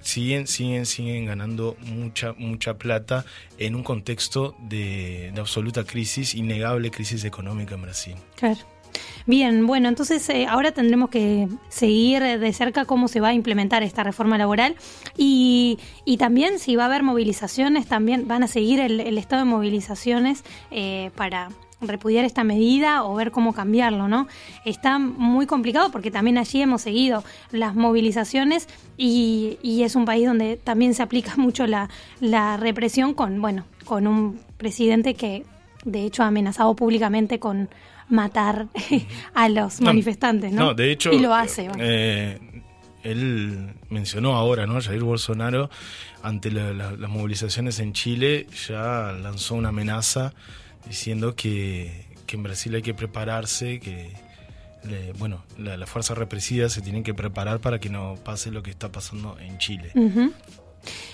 siguen, siguen, siguen ganando mucha, mucha plata en un contexto de, de absoluta crisis, innegable crisis económica en Brasil. Claro. Bien, bueno, entonces eh, ahora tendremos que seguir de cerca cómo se va a implementar esta reforma laboral y, y también si va a haber movilizaciones, también van a seguir el, estado de movilizaciones eh, para repudiar esta medida o ver cómo cambiarlo, ¿no? Está muy complicado porque también allí hemos seguido las movilizaciones y, y es un país donde también se aplica [LAUGHS] mucho la, la represión con, bueno, con un presidente que de hecho ha amenazado públicamente con matar [LAUGHS] a los manifestantes, ¿no? No, de hecho. Y lo hace. Eh, él mencionó ahora, ¿no? Jair Bolsonaro, ante las movilizaciones en Chile, ya lanzó una amenaza diciendo que, que en Brasil hay que prepararse, que le- bueno, la- las fuerzas represivas se tienen que preparar para que no pase lo que está pasando en Chile. Ujú.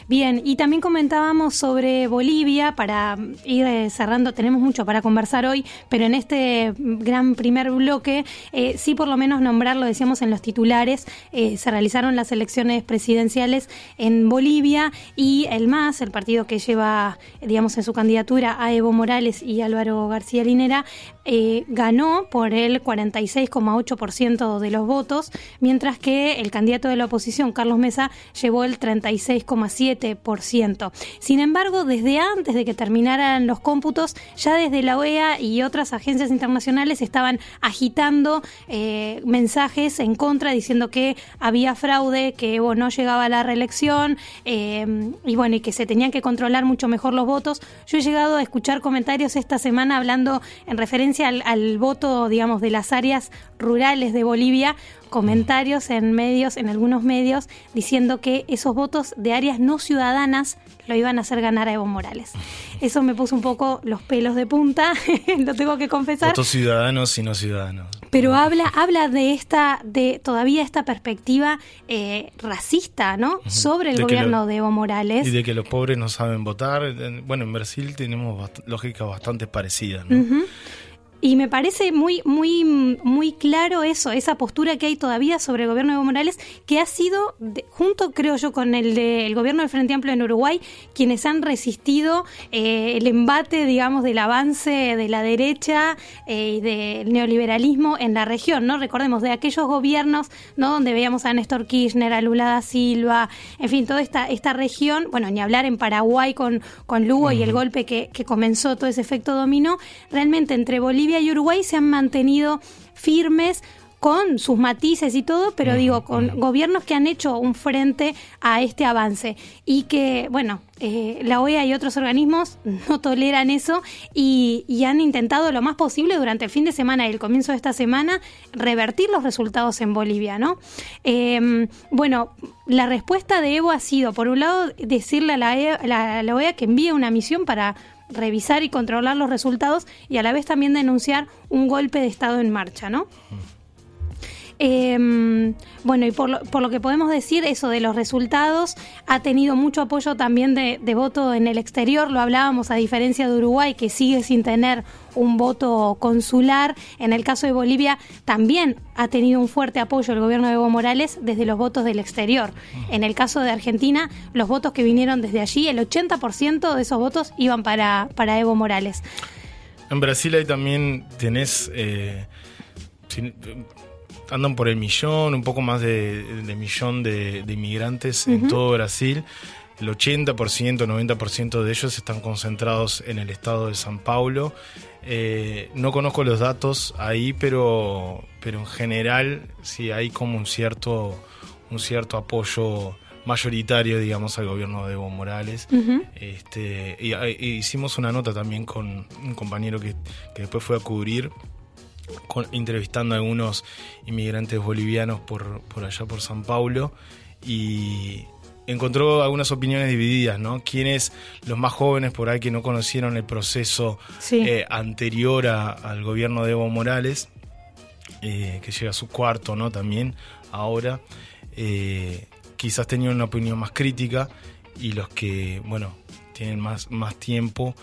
Bien, y también comentábamos sobre Bolivia para ir eh, cerrando, tenemos mucho para conversar hoy, pero en este gran primer bloque, eh, sí por lo menos nombrarlo, decíamos en los titulares, eh, se realizaron las elecciones presidenciales en Bolivia y el MAS, el partido que lleva, digamos, en su candidatura a Evo Morales y Álvaro García Linera, eh, ganó por el 46,8% de los votos, mientras que el candidato de la oposición, Carlos Mesa, llevó el 36,7%. Sin embargo, desde antes de que terminaran los cómputos, ya desde la OEA y otras agencias internacionales estaban agitando eh, mensajes en contra, diciendo que había fraude, que Evo no llegaba a la reelección eh, y bueno, y que se tenían que controlar mucho mejor los votos. Yo he llegado a escuchar comentarios esta semana hablando en referencia al, al voto, digamos, de las áreas rurales de Bolivia, comentarios en medios, en algunos medios, diciendo que esos votos de áreas no ciudadanas lo iban a hacer ganar a Evo Morales. Eso me puso un poco los pelos de punta, [LAUGHS] lo tengo que confesar. Votos ciudadanos y no ciudadanos. Pero habla, habla de esta, de todavía esta perspectiva eh, racista, ¿no? Sobre el De gobierno lo- de Evo Morales. Y de que los pobres no saben votar. En- Bueno, en Brasil tenemos bast- lógicas bastante parecidas. ¿no? Y me parece muy, muy, muy claro eso, esa postura que hay todavía sobre el gobierno de Evo Morales, que ha sido, de- junto creo yo con el del gobierno del Frente Amplio en Uruguay, quienes han resistido eh, el embate, digamos, del avance de la derecha eh, y del neoliberalismo en la región, ¿no? Recordemos, de aquellos gobiernos, ¿no? Donde veíamos a Néstor Kirchner, a Lula da Silva, en fin, toda esta, esta región, bueno, ni hablar en Paraguay con, con Lugo y el golpe que, que comenzó todo ese efecto dominó, realmente entre Bolivia y Uruguay se han mantenido firmes con sus matices y todo, pero digo, con gobiernos que han hecho un frente a este avance y que, bueno, eh, la OEA y otros organismos [LAUGHS] no toleran eso y, y han intentado lo más posible durante el fin de semana y el comienzo de esta semana revertir los resultados en Bolivia, ¿no? Eh, bueno, la respuesta de Evo ha sido, por un lado, decirle a la, E- la- a la OEA que envíe una misión para revisar y controlar los resultados y a la vez también denunciar un golpe de Estado en marcha, ¿no? Eh, bueno, y por lo, por lo que podemos decir, eso de los resultados ha tenido mucho apoyo también de, voto en el exterior. Lo hablábamos a diferencia de Uruguay, que sigue sin tener un voto consular. En el caso de Bolivia, también ha tenido un fuerte apoyo el gobierno de Evo Morales desde los votos del exterior. En el caso de Argentina, los votos que vinieron desde allí, el 80% de esos votos iban para, para Evo Morales. En Brasil ahí también tenés... eh, andan por el millón, un poco más de, de millón de, de inmigrantes en todo Brasil. El 80%, 90% de ellos están concentrados en el estado de San Paulo. Eh, no conozco los datos ahí, pero, pero en general sí hay como un cierto, un cierto apoyo mayoritario, digamos, al gobierno de Evo Morales. este, y, y hicimos una nota también con un compañero que, que después fue a cubrir con- entrevistando a algunos inmigrantes bolivianos por, por allá por San Paulo y encontró algunas opiniones divididas, ¿no? Quienes, los más jóvenes por ahí que no conocieron el proceso Sí. eh, anterior a- al gobierno de Evo Morales, eh, que llega a su cuarto, ¿no? También ahora, eh, quizás tenían una opinión más crítica y los que, bueno, tienen más, más tiempo,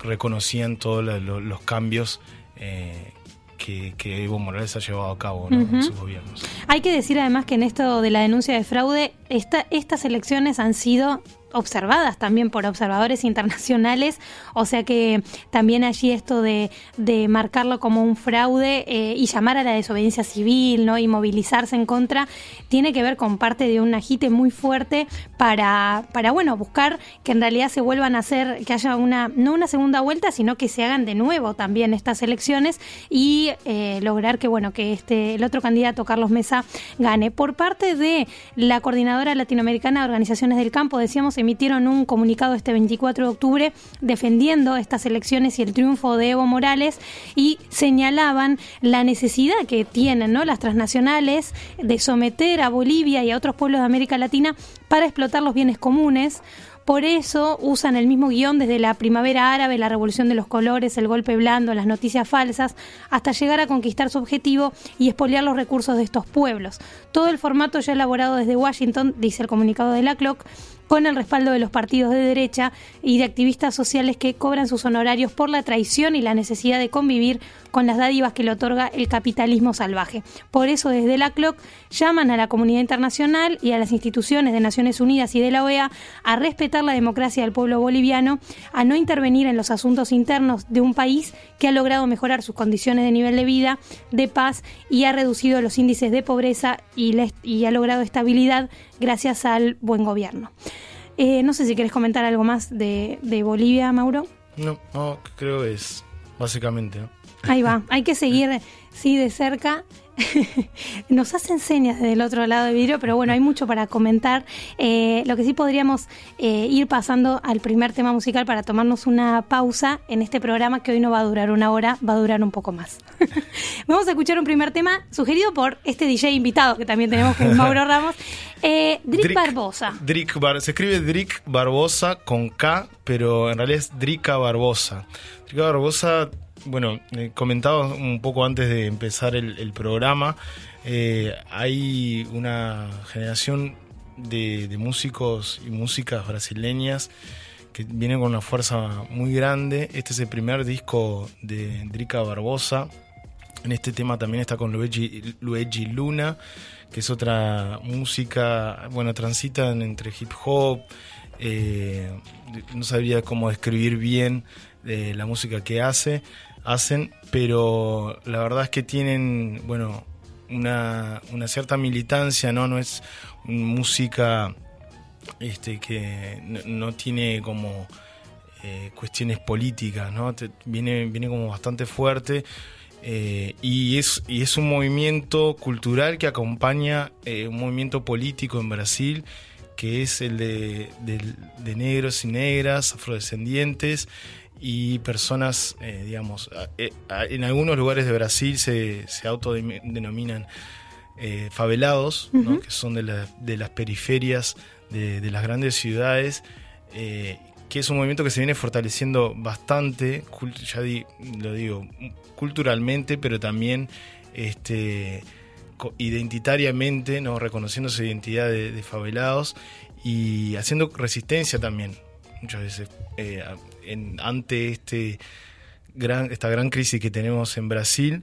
reconocían todos los cambios eh, que, que Evo Morales ha llevado a cabo ¿no? en sus gobiernos. Hay que decir además que en esto de la denuncia de fraude, esta, estas elecciones han sido observadas también por observadores internacionales, o sea que también allí esto de, de marcarlo como un fraude eh, y llamar a la desobediencia civil ¿no? y movilizarse en contra, tiene que ver con parte de un agite muy fuerte para, para bueno, buscar que en realidad se vuelvan a hacer, que haya una, no una segunda vuelta, sino que se hagan de nuevo también estas elecciones y eh, lograr que bueno, que este, el otro candidato, Carlos Mesa, gane. Por parte de la Coordinadora Latinoamericana de Organizaciones del Campo, decíamos, emitieron un comunicado este 24 de octubre defendiendo estas elecciones y el triunfo de Evo Morales y señalaban la necesidad que tienen ¿no? las transnacionales de someter a Bolivia y a otros pueblos de América Latina para explotar los bienes comunes Por eso usan el mismo guion desde la primavera árabe, la revolución de los colores, el golpe blando, las noticias falsas, hasta llegar a conquistar su objetivo y expoliar los recursos de estos pueblos. Todo el formato ya elaborado desde Washington, dice el comunicado de la Clock, con el respaldo de los partidos de derecha y de activistas sociales que cobran sus honorarios por la traición y la necesidad de convivir con las dádivas que le otorga el capitalismo salvaje. Por eso desde la CLOC llaman a la comunidad internacional y a las instituciones de Naciones Unidas y de la OEA a respetar la democracia del pueblo boliviano, a no intervenir en los asuntos internos de un país que ha logrado mejorar sus condiciones de nivel de vida, de paz y ha reducido los índices de pobreza y, ha logrado estabilidad gracias al buen gobierno. Eh, no sé si quieres comentar algo más de, Bolivia, Mauro. No, no, creo que es básicamente. Ahí va, hay que seguir, sí, de cerca [LAUGHS] Nos hacen señas desde el otro lado del vidrio, pero bueno, hay mucho para comentar. Eh, lo que sí podríamos eh, ir pasando al primer tema musical para tomarnos una pausa en este programa que hoy no va a durar una hora, va a durar un poco más. [LAUGHS] Vamos a escuchar un primer tema sugerido por este DJ invitado que también tenemos, que es Mauro [LAUGHS] Ramos. Eh, Drick, Barbosa. Drick se escribe Drick Barbosa con K, pero en realidad es Drika Barbosa. Drika Barbosa bueno, eh, comentaba un poco antes de empezar el, programa, eh, hay una generación de, músicos y músicas brasileñas que vienen con una fuerza muy grande. Este es el primer disco de Drica Barbosa. En este tema también está con Luigi, Luigi Luna, que es otra música, bueno, transitan entre hip hop, eh, no sabría cómo describir bien la música que hace hacen, pero la verdad es que tienen, bueno, una, una cierta militancia, ¿no? No es música este, que no, tiene como eh, cuestiones políticas, ¿no? viene, viene como bastante fuerte. Eh, y, es, y es un movimiento cultural que acompaña eh, un movimiento político en Brasil que es el de, de negros y negras, afrodescendientes, y personas, eh, digamos, eh, en algunos lugares de Brasil se, se autodenominan eh, favelados, que son de, de, las periferias de, las grandes ciudades, que es un movimiento que se viene fortaleciendo bastante, ya lo digo, culturalmente, pero también este, identitariamente, ¿no? reconociendo su identidad de favelados y haciendo resistencia también muchas veces ante este gran, esta gran crisis que tenemos en Brasil,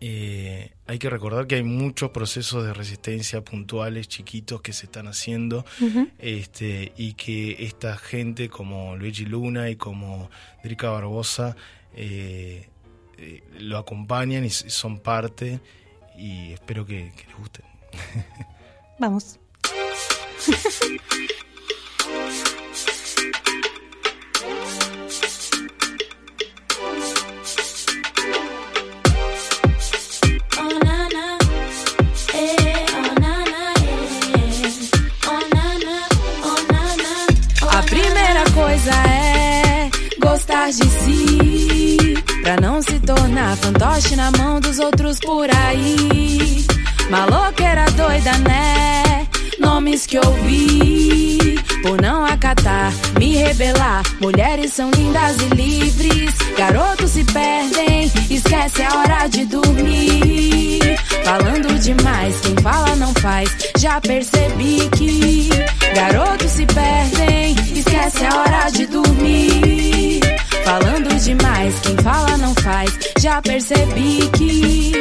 eh, hay que recordar que hay muchos procesos de resistencia puntuales, chiquitos, que se están haciendo este, y que esta gente como Luigi Luna y como Drica Barbosa eh, eh, lo acompañan y son parte y espero que, que les guste. Vamos. [LAUGHS] pra não se tornar fantoche na mão dos outros por aí. Maloqueira doida, né? Nomes que ouvi por não acatar, me rebelar. Mulheres são lindas e livres, garotos se perdem, esquece a hora de dormir. Falando demais, quem fala não faz. Já percebi que garotos se perdem, esquece a hora de dormir. Já percebi que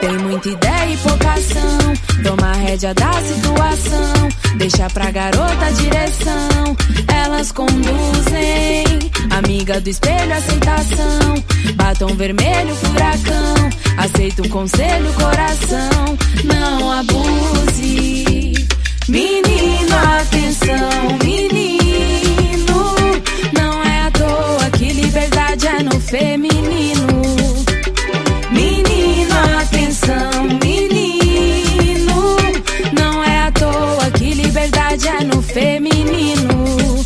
tem muita ideia e pouca ação. Toma rédea da situação. Deixa pra garota a direção. Elas conduzem. Amiga do espelho, aceitação. Batom vermelho, furacão. Aceita um conselho, coração. Não abuse. Menino, atenção, menino. Não é à toa que liberdade é no feminino. Menino, atenção, menino. Não é à toa que liberdade é no feminino.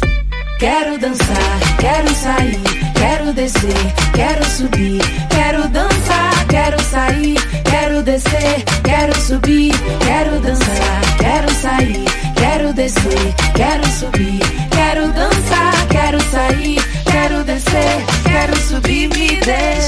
Quero dançar, quero sair, quero descer, quero subir, quero dançar, quero sair, quero descer, quero subir, quero dançar, quero sair, quero descer, quero subir, quero dançar, quero sair, quero descer, quero subir, me deixa.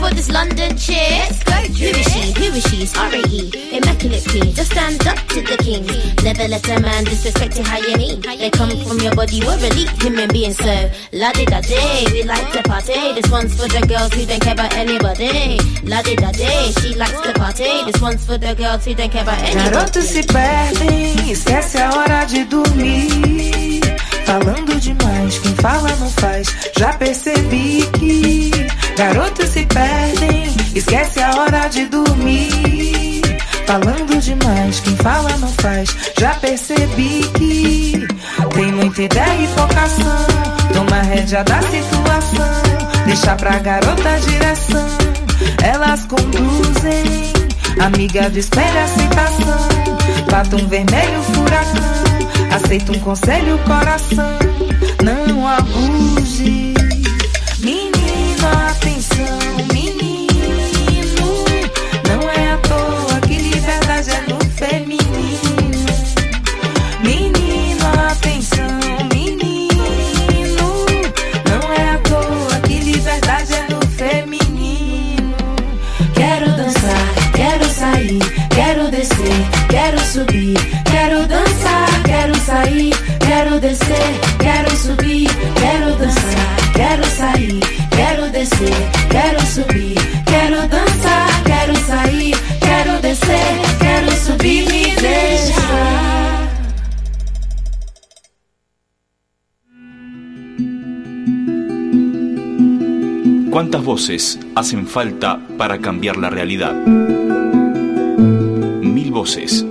Brazil, you ready for this London cheer? Who is she? Who is she? R.A.E. Immaculate queen, just stand up to the king. Never let a man disrespect you how you mean. They come from your body, we're elite human beings. So, la di da day, we like to party. This one's for the girls who don't care about anybody. La di da day, she likes to party. This one's for the girls who don't care about anybody. Garotos se perdem, esquece a hora de dormir. Falando demais, quem fala não faz. Já percebi que garotos se perdem, esquece a hora de dormir. Falando demais, quem fala não faz. Já percebi que tem muita ideia e pouca ação. Toma rédea da situação, deixa pra garota a direção. Elas conduzem, amiga do espelho aceitação. Batom vermelho, furacão. Aceita um conselho, coração. Não abuse. Sair, quero descer, quero subir. Quero dançar, quero sair, quero descer, quero subir. Quero dançar, quero sair, quero descer, quero subir. Me deixa. ¿Cuántas voces hacen falta para cambiar la realidad? Mil voces.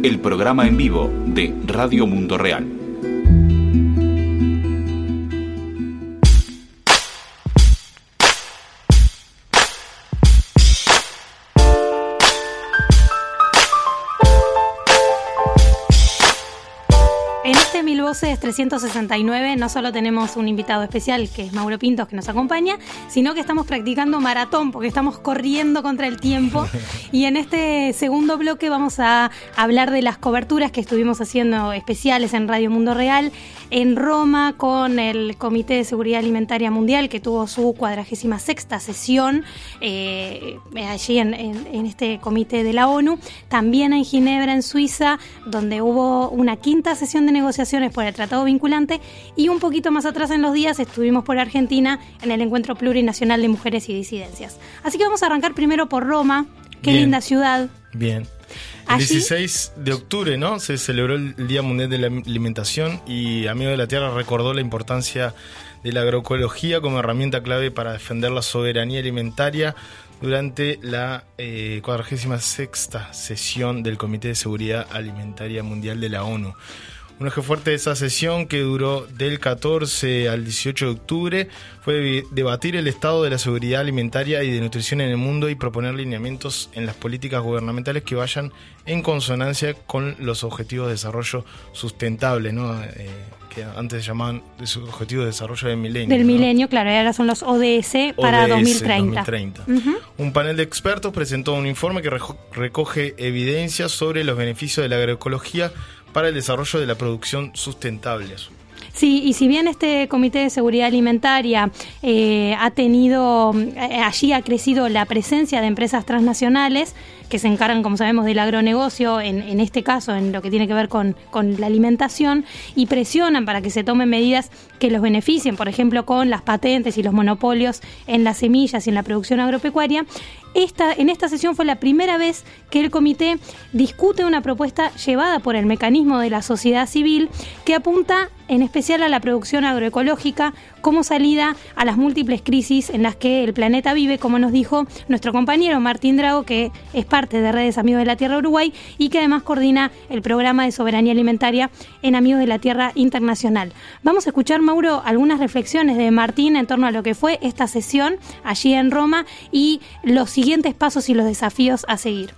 El programa en vivo de Radio Mundo Real. Voces 369 no solo tenemos un invitado especial, que es Mauro Pintos, que nos acompaña, sino que estamos practicando maratón, porque estamos corriendo contra el tiempo. [LAUGHS] Y en este segundo bloque vamos a hablar de las coberturas que estuvimos haciendo especiales en Radio Mundo Real, en Roma, con el Comité de Seguridad Alimentaria Mundial, que tuvo su 46 sesión eh, allí en, en- en este comité de la ONU. También en Ginebra, en Suiza, donde hubo una quinta sesión de negociaciones por el tratado vinculante. Y un poquito más atrás en los días estuvimos por Argentina en el Encuentro Plurinacional de Mujeres y Disidencias. Así que vamos a arrancar primero por Roma. Qué Bien. linda ciudad. Bien. El Allí- 16 de octubre, ¿no? Se celebró el Día Mundial de la Alimentación y Amigo de la Tierra recordó la importancia de la agroecología como herramienta clave para defender la soberanía alimentaria durante la eh, 46 sesión del Comité de Seguridad Alimentaria Mundial de la ONU. Un eje fuerte de esa sesión, que duró del 14 al 18 de octubre, fue de- debatir el estado de la seguridad alimentaria y de nutrición en el mundo y proponer lineamientos en las políticas gubernamentales que vayan en consonancia con los objetivos de desarrollo sustentable, ¿no? Eh, que antes se llamaban objetivos de desarrollo del milenio. Del ¿no? milenio, claro, ahora son los ODS para ODS 2030. 2030. Ujú. Un panel de expertos presentó un informe que recoge evidencias sobre los beneficios de la agroecología para el desarrollo de la producción sustentable. Sí, y si bien este Comité de Seguridad Alimentaria eh, ha tenido, eh, allí ha crecido la presencia de empresas transnacionales que se encargan, como sabemos, del agronegocio, en, en este caso, en lo que tiene que ver con, con la alimentación, y presionan para que se tomen medidas que los beneficien, por ejemplo, con las patentes y los monopolios en las semillas y en la producción agropecuaria. Esta, en esta sesión fue la primera vez que el comité discute una propuesta llevada por el mecanismo de la sociedad civil que apunta en especial a la producción agroecológica como salida a las múltiples crisis en las que el planeta vive, como nos dijo nuestro compañero Martín Drago, que es parte de Redes Amigos de la Tierra Uruguay y que además coordina el programa de soberanía alimentaria en Amigos de la Tierra Internacional. Vamos a escuchar, Mauro, algunas reflexiones de Martín en torno a lo que fue esta sesión allí en Roma y los siguientes pasos y los desafíos a seguir.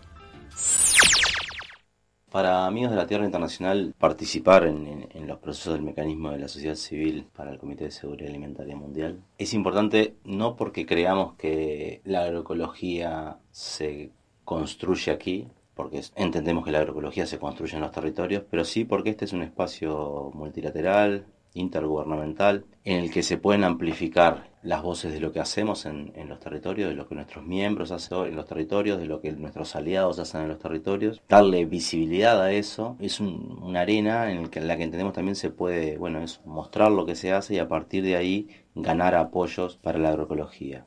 Para Amigos de la Tierra Internacional, participar en, los procesos del mecanismo de la sociedad civil para el Comité de Seguridad Alimentaria Mundial es importante no porque creamos que la agroecología se construye aquí, porque entendemos que la agroecología se construye en los territorios, pero sí porque este es un espacio multilateral, intergubernamental, en el que se pueden amplificar las voces de lo que hacemos en, los territorios, de lo que nuestros miembros hacen en los territorios, de lo que nuestros aliados hacen en los territorios, darle visibilidad a eso, es una arena en, la que entendemos también se puede, bueno, es mostrar lo que se hace y a partir de ahí ganar apoyos para la agroecología.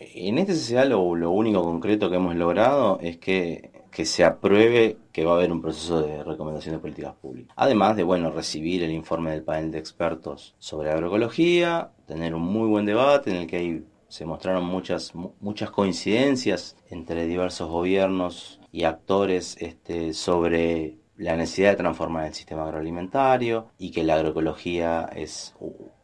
En este sociedad lo, lo único concreto que hemos logrado es que que se apruebe que va a haber un proceso de recomendación de políticas públicas. Además de, bueno, recibir el informe del panel de expertos sobre agroecología, tener un muy buen debate en el que se mostraron muchas, muchas coincidencias entre diversos gobiernos y actores este, sobre la necesidad de transformar el sistema agroalimentario y que la agroecología es,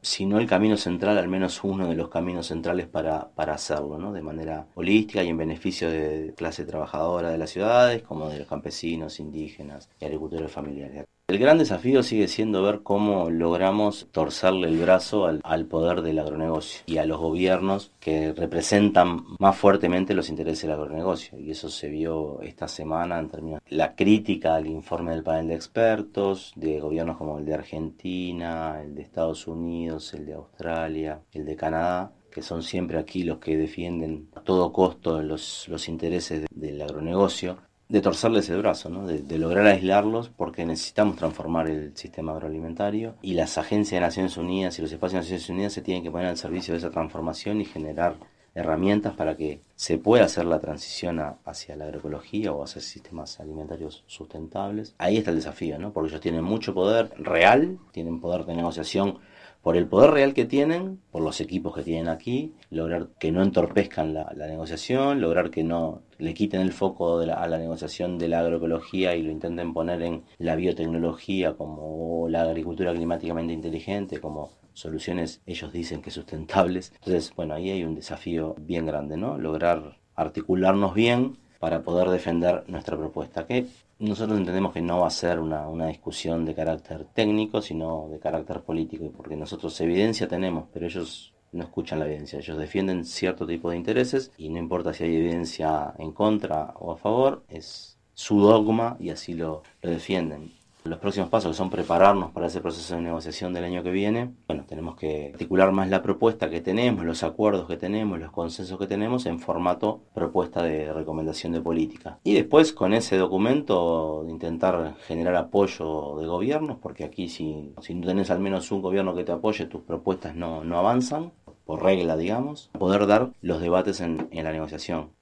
si no el camino central, al menos uno de los caminos centrales para, para hacerlo, ¿no? de manera holística y en beneficio de clase trabajadora de las ciudades, como de los campesinos, indígenas y agricultores familiares. El gran desafío sigue siendo ver cómo logramos torcerle el brazo al, poder del agronegocio y a los gobiernos que representan más fuertemente los intereses del agronegocio. Y eso se vio esta semana en términos de la crítica al informe del panel de expertos, de gobiernos como el de Argentina, el de Estados Unidos, el de Australia, el de Canadá, que son siempre aquí los que defienden a todo costo los, los intereses del agronegocio de torcerles el brazo, ¿no? de, lograr aislarlos porque necesitamos transformar el sistema agroalimentario y las agencias de Naciones Unidas y los espacios de Naciones Unidas se tienen que poner al servicio de esa transformación y generar herramientas para que se pueda hacer la transición hacia la agroecología o hacia sistemas alimentarios sustentables. Ahí está el desafío, ¿no? porque ellos tienen mucho poder real, tienen poder de negociación por el poder real que tienen, por los equipos que tienen aquí, lograr que no entorpezcan la, negociación, lograr que no le quiten el foco de a la negociación de la agroecología y lo intenten poner en la biotecnología como la agricultura climáticamente inteligente, como soluciones ellos dicen que sustentables. Entonces, bueno, ahí hay un desafío bien grande, ¿no? Lograr articularnos bien para poder defender nuestra propuesta, que nosotros entendemos que no va a ser una, una, discusión de carácter técnico, sino de carácter político, porque nosotros evidencia tenemos, pero ellos no escuchan la evidencia, ellos defienden cierto tipo de intereses y no importa si hay evidencia en contra o a favor, es su dogma y así lo, lo defienden. Los próximos pasos son prepararnos para ese proceso de negociación del año que viene, bueno, tenemos que articular más la propuesta que tenemos, los acuerdos que tenemos, los consensos que tenemos en formato propuesta de recomendación de política. Y después con ese documento intentar generar apoyo de gobiernos, porque aquí si, si no tenés al menos un gobierno que te apoye, tus propuestas no, no avanzan, por regla, digamos, poder dar los debates en la negociación.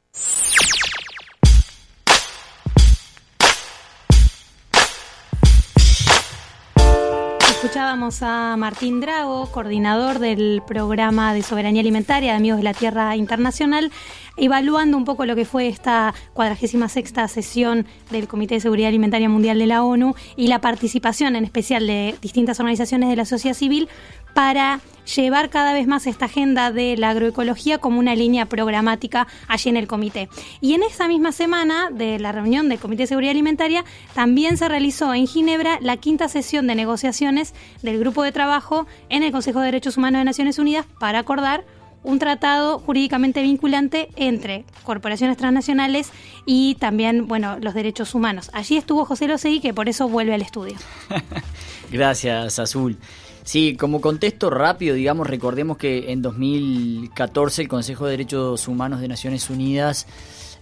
Escuchábamos a Martín Drago, coordinador del programa de soberanía alimentaria de Amigos de la Tierra Internacional, evaluando un poco lo que fue esta 46 sesión del Comité de Seguridad Alimentaria Mundial de la ONU y la participación en especial de distintas organizaciones de la sociedad civil para llevar cada vez más esta agenda de la agroecología como una línea programática allí en el comité. Y en esa misma semana de la reunión del Comité de Seguridad Alimentaria también se realizó en Ginebra la quinta sesión de negociaciones del grupo de trabajo en el Consejo de Derechos Humanos de Naciones Unidas para acordar un tratado jurídicamente vinculante entre corporaciones transnacionales y también, bueno, los derechos humanos. Allí estuvo José Losegui, que por eso vuelve al estudio. [LAUGHS] Gracias, Azul. Sí, como contexto rápido, digamos, recordemos que en 2014 el Consejo de Derechos Humanos de Naciones Unidas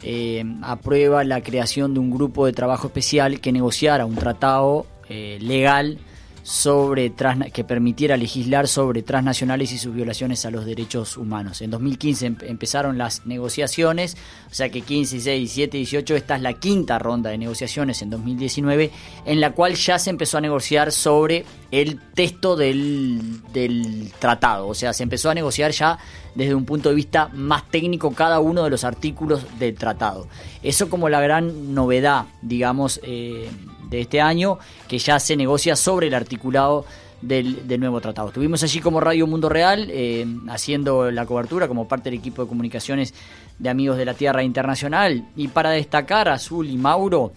eh, aprueba la creación de un grupo de trabajo especial que negociara un tratado eh, legal sobre que permitiera legislar sobre transnacionales y sus violaciones a los derechos humanos. En 2015 empezaron las negociaciones, o sea que 15, 16, 17, 18, esta es la quinta ronda de negociaciones en 2019, en la cual ya se empezó a negociar sobre el texto del, del tratado, o sea, se empezó a negociar ya desde un punto de vista más técnico cada uno de los artículos del tratado. Eso como la gran novedad, digamos, eh, de este año, que ya se negocia sobre el articulado del, nuevo tratado. Estuvimos allí como Radio Mundo Real, eh, haciendo la cobertura como parte del equipo de comunicaciones de Amigos de la Tierra Internacional. Y para destacar, Azul y Mauro,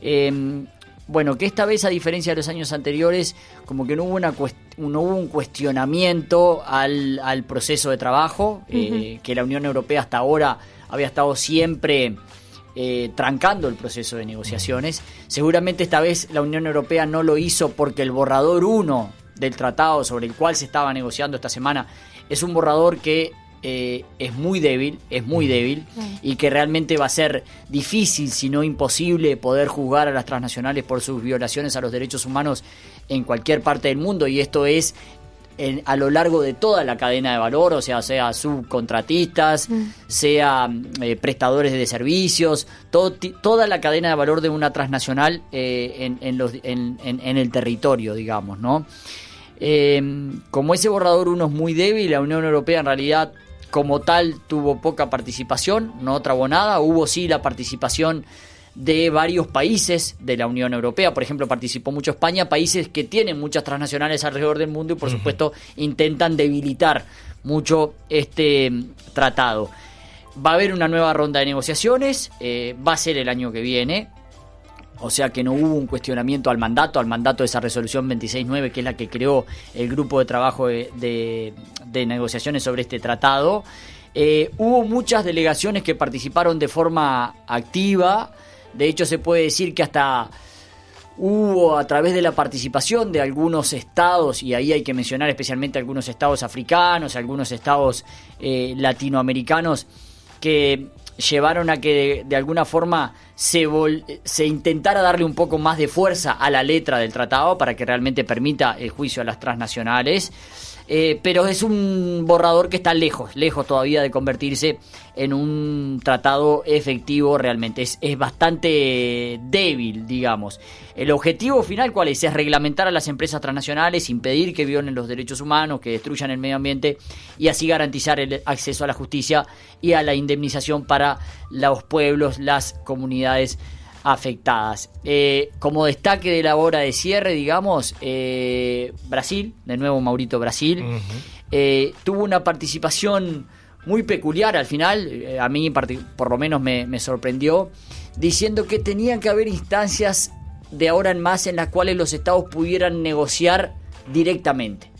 eh, bueno, que esta vez, a diferencia de los años anteriores, como que no hubo, una no hubo un cuestionamiento al, proceso de trabajo, eh, que la Unión Europea hasta ahora había estado siempre eh, trancando el proceso de negociaciones. Seguramente esta vez la Unión Europea no lo hizo porque el borrador 1 del tratado sobre el cual se estaba negociando esta semana es un borrador que eh, es muy débil, es muy débil y que realmente va a ser difícil, si no imposible, poder juzgar a las transnacionales por sus violaciones a los derechos humanos en cualquier parte del mundo. Y esto es a lo largo de toda la cadena de valor, o sea, sea subcontratistas, sea eh, prestadores de servicios, toda la cadena de valor de una transnacional eh, en, los, en, el territorio, digamos, ¿no? Eh, como ese borrador uno es muy débil, la Unión Europea en realidad como tal tuvo poca participación, no trabó nada, hubo sí la participación de varios países de la Unión Europea. Por ejemplo, participó mucho España, países que tienen muchas transnacionales alrededor del mundo y por supuesto intentan debilitar mucho este mm, tratado. Va a haber una nueva ronda de negociaciones, eh, va a ser el año que viene, o sea que no hubo un cuestionamiento al mandato, al mandato de esa resolución 26.9, que es la que creó el grupo de trabajo de, negociaciones sobre este tratado. Eh, hubo muchas delegaciones que participaron de forma activa, de hecho, se puede decir que hasta hubo a través de la participación de algunos estados, y ahí hay que mencionar especialmente algunos estados africanos, algunos estados eh, latinoamericanos, que llevaron a que de, alguna forma se, se intentara darle un poco más de fuerza a la letra del tratado para que realmente permita el juicio a las transnacionales. Eh, pero es un borrador que está lejos, lejos todavía de convertirse en un tratado efectivo realmente. Es, es bastante débil, digamos. El objetivo final, ¿cuál es? Es reglamentar a las empresas transnacionales, impedir que violen los derechos humanos, que destruyan el medio ambiente y así garantizar el acceso a la justicia y a la indemnización para los pueblos, las comunidades afectadas. Eh, como destaque de la hora de cierre, digamos, eh, Brasil, de nuevo Maurito Brasil, eh, tuvo una participación muy peculiar al final, a mí por lo menos me, sorprendió, diciendo que tenían que haber instancias de ahora en más en las cuales los estados pudieran negociar directamente.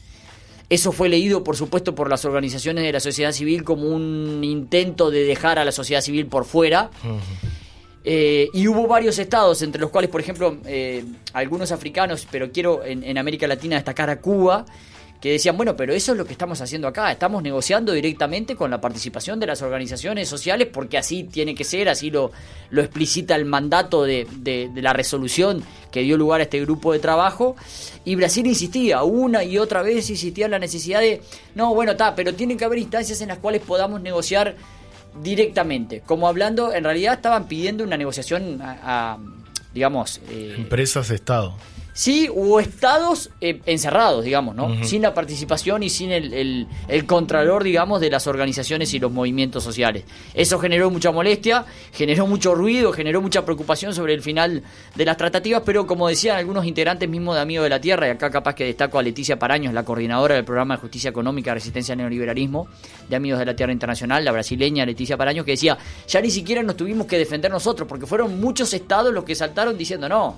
Eso fue leído, por supuesto, por las organizaciones de la sociedad civil como un intento de dejar a la sociedad civil por fuera. Eh, y hubo varios estados, entre los cuales, por ejemplo, eh, algunos africanos, pero quiero en, América Latina destacar a Cuba, que decían, bueno, pero eso es lo que estamos haciendo acá, estamos negociando directamente con la participación de las organizaciones sociales, porque así tiene que ser, así lo, lo explicita el mandato de, de, la resolución que dio lugar a este grupo de trabajo, y Brasil insistía, una y otra vez insistía en la necesidad de, no, bueno, está, pero tienen que haber instancias en las cuales podamos negociar directamente. Como hablando, en realidad estaban pidiendo una negociación a, digamos... Eh, Empresas de Estado. Sí, hubo estados eh, encerrados, digamos, ¿no? Sin la participación y sin el, el, contralor, digamos, de las organizaciones y los movimientos sociales. Eso generó mucha molestia, generó mucho ruido, generó mucha preocupación sobre el final de las tratativas, pero como decían algunos integrantes mismos de Amigos de la Tierra, y acá capaz que destaco a Leticia Paraños, la coordinadora del programa de justicia económica, resistencia al neoliberalismo de Amigos de la Tierra Internacional, la brasileña Leticia Paraños, que decía, ya ni siquiera nos tuvimos que defender nosotros, porque fueron muchos estados los que saltaron diciendo, no,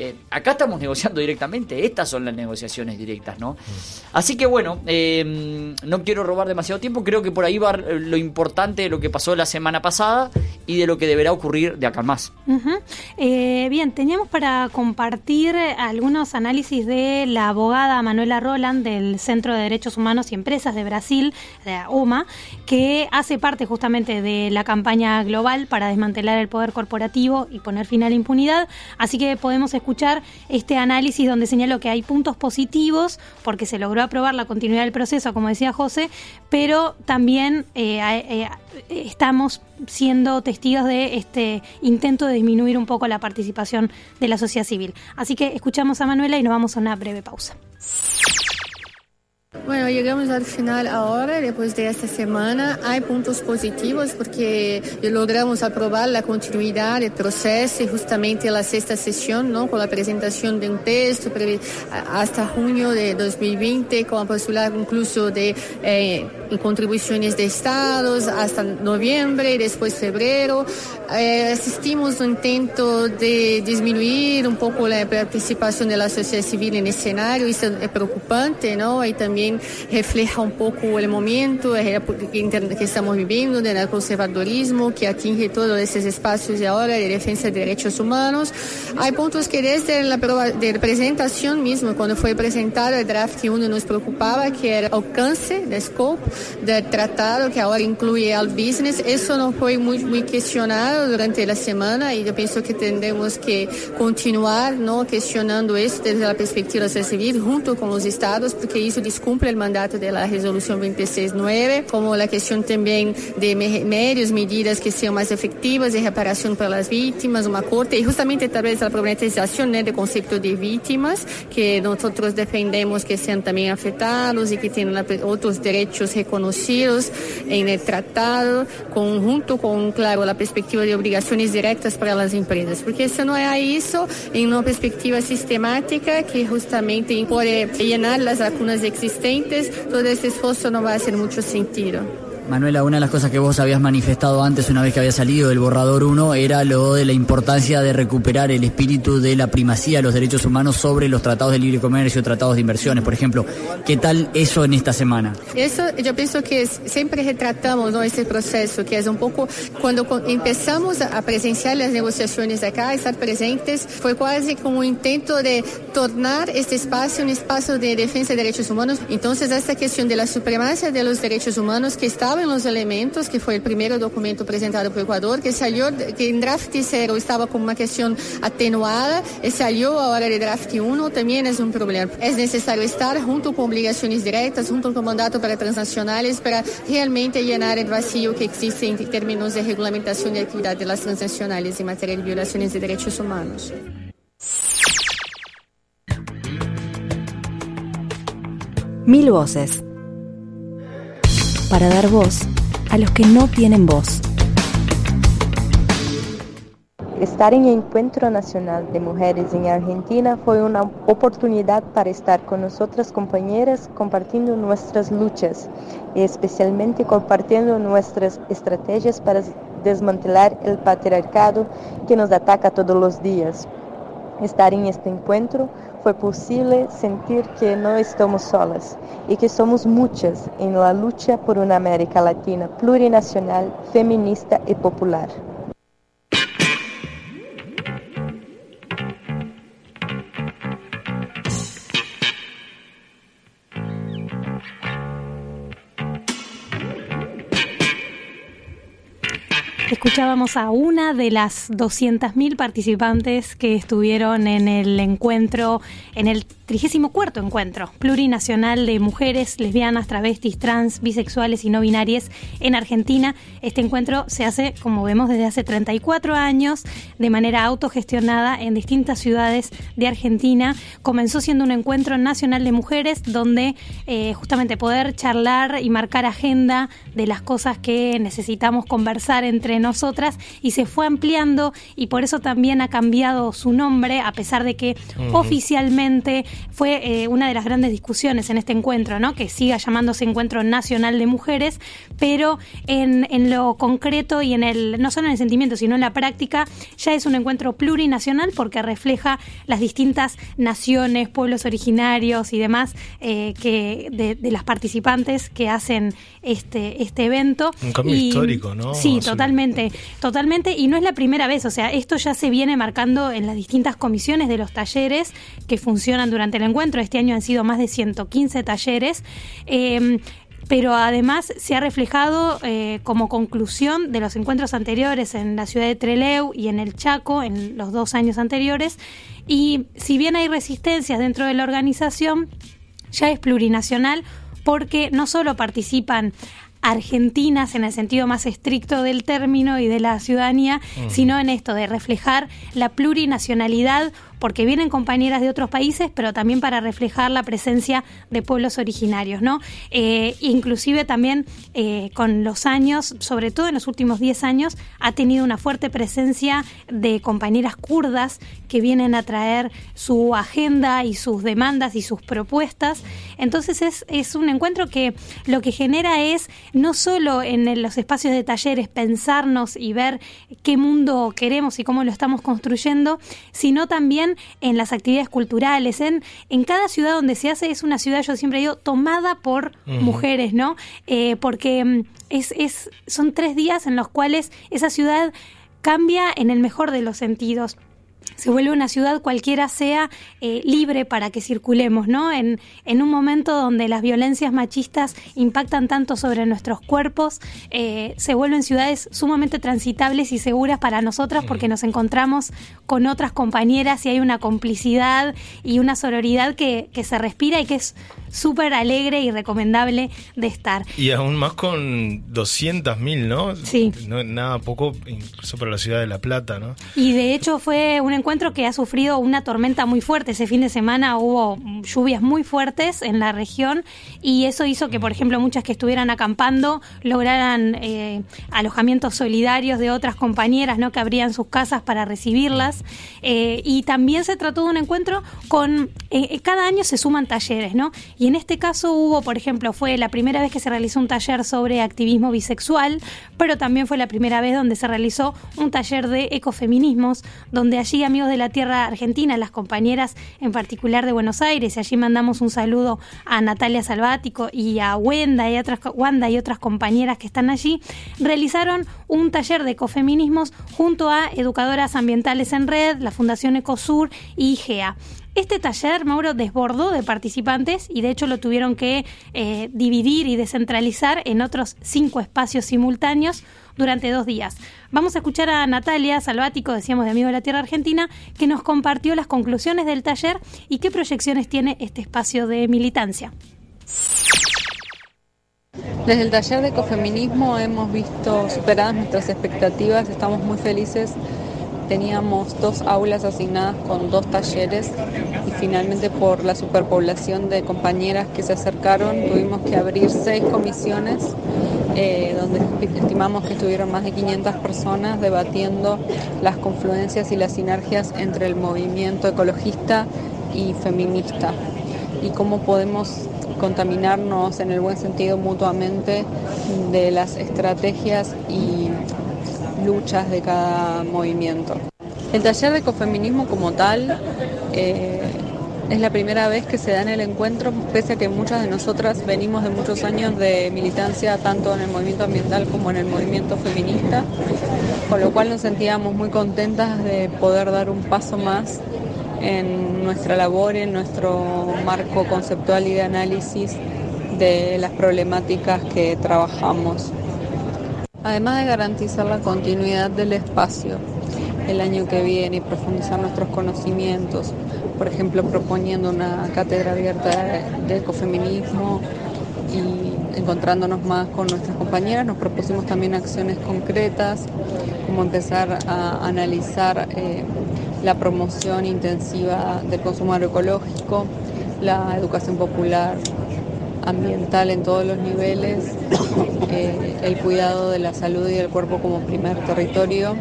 eh, acá estamos negociando directamente, estas son las negociaciones directas, ¿no? Así que bueno, eh, no quiero robar demasiado tiempo, creo que por ahí va lo importante de lo que pasó la semana pasada y de lo que deberá ocurrir de acá más. Eh, bien, teníamos para compartir algunos análisis de la abogada Manuela Roland del Centro de Derechos Humanos y Empresas de Brasil, de UMA, que hace parte justamente de la campaña global para desmantelar el poder corporativo y poner fin a la impunidad, así que podemos escuchar escuchar este análisis donde señalo que hay puntos positivos porque se logró aprobar la continuidad del proceso, como decía José, pero también eh, eh, estamos siendo testigos de este intento de disminuir un poco la participación de la sociedad civil. Así que escuchamos a Manuela y nos vamos a una breve pausa. Bueno, llegamos al final ahora, después de esta semana. Hay puntos positivos porque logramos aprobar la continuidad del proceso y justamente la sexta sesión, ¿no? Con la presentación de un texto hasta junio de 2020, con la posibilidad incluso de eh, contribuciones de estados hasta noviembre y después febrero. Eh, asistimos a un intento de disminuir un poco la participación de la sociedad civil en el escenario, eso es preocupante, ¿no? Y también refleja un poco el momento que estamos viviendo del conservadorismo que atinge todos esos espacios de ahora de defensa de derechos humanos. Hay puntos que desde la de presentación mismo, cuando fue presentado el draft 1, nos preocupaba, que era alcance, de scope del tratado, que ahora incluye al business. Eso no fue muy, muy cuestionado durante la semana y yo pienso que tendremos que continuar ¿no? cuestionando eso desde la perspectiva civil junto con los estados porque eso descumple el mandato de la resolución 26.9 como la cuestión también de medios, medidas que sean más efectivas de reparación para las víctimas, una corte y justamente tal vez la problematización ¿no? del concepto de víctimas que nosotros defendemos que sean también afectados y que tengan otros derechos reconocidos en el tratado conjunto con, claro, la perspectiva de obrigações diretas para as empresas, porque se não é isso, em uma perspectiva sistemática que justamente pode llenar as lacunas existentes, todo esse esforço não vai fazer muito sentido. Manuela, una de las cosas que vos habías manifestado antes, una vez que había salido el borrador 1, era lo de la importancia de recuperar el espíritu de la primacía de los derechos humanos sobre los tratados de libre comercio, tratados de inversiones, por ejemplo. ¿Qué tal eso en esta semana? Eso yo pienso que siempre retratamos ¿no? ese proceso, que es un poco cuando empezamos a presenciar las negociaciones acá, estar presentes, fue casi como un intento de tornar este espacio un espacio de defensa de derechos humanos. Entonces, esta cuestión de la supremacía de los derechos humanos que estaba en los elementos, que fue el primer documento presentado por Ecuador, que salió, que en draft 0 estaba como una cuestión atenuada, y salió ahora de draft 1, también es un problema. Es necesario estar junto con obligaciones directas, junto con mandato para transnacionales, para realmente llenar el vacío que existe en términos de regulamentación de actividad de las transnacionales en materia de violaciones de derechos humanos. Mil voces para dar voz a los que no tienen voz. Estar en el Encuentro Nacional de Mujeres en Argentina fue una oportunidad para estar con nosotras compañeras compartiendo nuestras luchas y especialmente compartiendo nuestras estrategias para desmantelar el patriarcado que nos ataca todos los días. Estar en este encuentro fue posible sentir que no estamos solas y que somos muchas en la lucha por una América Latina plurinacional, feminista y popular. Escuchábamos a una de las 200.000 participantes que estuvieron en el encuentro, en el 34 encuentro plurinacional de mujeres, lesbianas, travestis, trans, bisexuales y no binarias en Argentina. Este encuentro se hace, como vemos, desde hace 34 años de manera autogestionada en distintas ciudades de Argentina. Comenzó siendo un encuentro nacional de mujeres donde eh, justamente poder charlar y marcar agenda de las cosas que necesitamos conversar entre nosotras y se fue ampliando y por eso también ha cambiado su nombre a pesar de que oficialmente fue eh, una de las grandes discusiones en este encuentro, ¿no? Que siga llamándose Encuentro Nacional de Mujeres, pero en, en lo concreto y en el, no solo en el sentimiento, sino en la práctica, ya es un encuentro plurinacional porque refleja las distintas naciones, pueblos originarios y demás eh, que de, las participantes que hacen este, este evento. Un cambio histórico, ¿no? Sí, totalmente, totalmente. Y no es la primera vez, o sea, esto ya se viene marcando en las distintas comisiones de los talleres que funcionan durante el encuentro. Este año han sido más de 115 talleres. Em, pero además se ha reflejado eh, como conclusión de los encuentros anteriores en la ciudad de Treleu y en el Chaco en los dos años anteriores. Y si bien hay resistencias dentro de la organización, ya es plurinacional porque no solo participan argentinas en el sentido más estricto del término y de la ciudadanía, sino en esto de reflejar la plurinacionalidad porque vienen compañeras de otros países, pero también para reflejar la presencia de pueblos originarios, ¿no? Eh, inclusive también eh, con los años, sobre todo en los últimos 10 años, ha tenido una fuerte presencia de compañeras kurdas que vienen a traer su agenda y sus demandas y sus propuestas. Entonces es, es un encuentro que lo que genera es no solo en los espacios de talleres pensarnos y ver qué mundo queremos y cómo lo estamos construyendo, sino también en las actividades culturales. En, en cada ciudad donde se hace es una ciudad, yo siempre digo, tomada por mujeres, ¿no? Eh, porque mm, es, es, son tres días en los cuales esa ciudad cambia en el mejor de los sentidos se vuelve una ciudad cualquiera sea eh, libre para que circulemos, ¿no? En, en, un momento donde las violencias machistas impactan tanto sobre nuestros cuerpos, eh, se vuelven ciudades sumamente transitables y seguras para nosotras porque nos encontramos con otras compañeras y hay una complicidad y una sororidad que, que se respira y que es súper alegre y recomendable de estar. Y aún más con 200.000, ¿no? Sí. No, nada poco, incluso para la ciudad de La Plata, ¿no? Y de hecho fue un encuentro que ha sufrido una tormenta muy fuerte. Ese fin de semana hubo lluvias muy fuertes en la región y eso hizo que, por ejemplo, muchas que estuvieran acampando lograran eh, alojamientos solidarios de otras compañeras, ¿no? Que abrían sus casas para recibirlas. Eh, y también se trató de un encuentro con... Eh, cada año se suman talleres, ¿no? Y en este caso hubo, por ejemplo, fue la primera vez que se realizó un taller sobre activismo bisexual, pero también fue la primera vez donde se realizó un taller de ecofeminismos, donde allí de la tierra argentina, las compañeras en particular de Buenos Aires, y allí mandamos un saludo a Natalia Salvático y a Wanda y otras, Wanda y otras compañeras que están allí, realizaron un taller de ecofeminismos junto a Educadoras Ambientales en Red, la Fundación Ecosur y IGEA. Este taller, Mauro, desbordó de participantes y de hecho lo tuvieron que eh, dividir y descentralizar en otros cinco espacios simultáneos durante dos días. Vamos a escuchar a Natalia Salvático, decíamos de Amigo de la Tierra Argentina, que nos compartió las conclusiones del taller y qué proyecciones tiene este espacio de militancia. Desde el taller de ecofeminismo hemos visto superadas nuestras expectativas, estamos muy felices teníamos dos aulas asignadas con dos talleres y finalmente por la superpoblación de compañeras que se acercaron tuvimos que abrir seis comisiones eh, donde estimamos que estuvieron más de 500 personas debatiendo las confluencias y las sinergias entre el movimiento ecologista y feminista y cómo podemos contaminarnos en el buen sentido mutuamente de las estrategias y luchas de cada movimiento. El taller de ecofeminismo como tal eh, es la primera vez que se da en el encuentro, pese a que muchas de nosotras venimos de muchos años de militancia tanto en el movimiento ambiental como en el movimiento feminista, con lo cual nos sentíamos muy contentas de poder dar un paso más en nuestra labor, en nuestro marco conceptual y de análisis de las problemáticas que trabajamos. Además de garantizar la continuidad del espacio el año que viene y profundizar nuestros conocimientos, por ejemplo proponiendo una cátedra abierta de ecofeminismo y encontrándonos más con nuestras compañeras, nos propusimos también acciones concretas, como empezar a analizar eh, la promoción intensiva del consumo agroecológico, la educación popular ambiental en todos los niveles, eh, el cuidado de la salud y del cuerpo como primer territorio,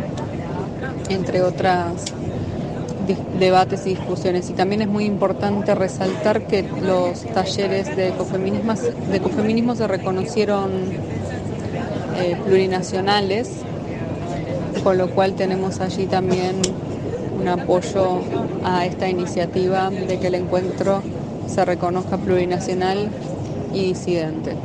entre otras debates y discusiones. Y también es muy importante resaltar que los talleres de ecofeminismo, se reconocieron eh, plurinacionales, con lo cual tenemos allí también un apoyo a esta iniciativa de que el encuentro se reconozca plurinacional y disidente.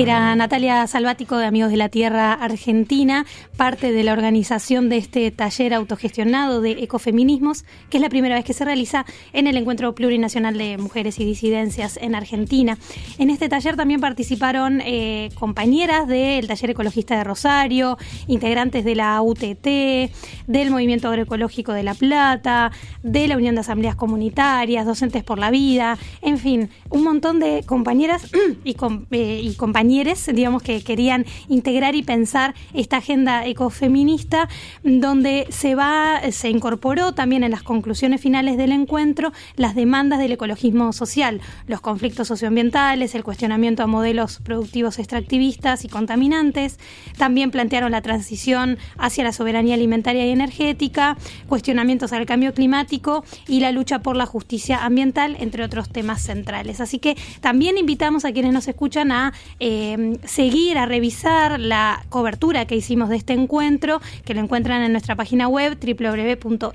Era Natalia Salvático de Amigos de la Tierra Argentina, parte de la organización de este taller autogestionado de ecofeminismos, que es la primera vez que se realiza en el Encuentro Plurinacional de Mujeres y Disidencias en Argentina. En este taller también participaron eh, compañeras del Taller Ecologista de Rosario, integrantes de la UTT, del Movimiento Agroecológico de La Plata, de la Unión de Asambleas Comunitarias, Docentes por la Vida, en fin, un montón de compañeras [CLEARS THROAT] y, com- eh, y compañeros, digamos, que querían integrar y pensar esta agenda ecofeminista, donde se va, se incorporó también en las conclusiones finales del encuentro las demandas del ecologismo social, los conflictos socioambientales, el cuestionamiento a modelos productivos extractivistas y contaminantes. También plantearon la transición hacia la soberanía alimentaria y energética, cuestionamientos al cambio climático y la lucha por la justicia ambiental, entre otros temas centrales. Así que también invitamos a quienes nos escuchan a eh, seguir, a revisar la cobertura que hicimos de este encuentro, que lo encuentran en nuestra página web www.rmr.fm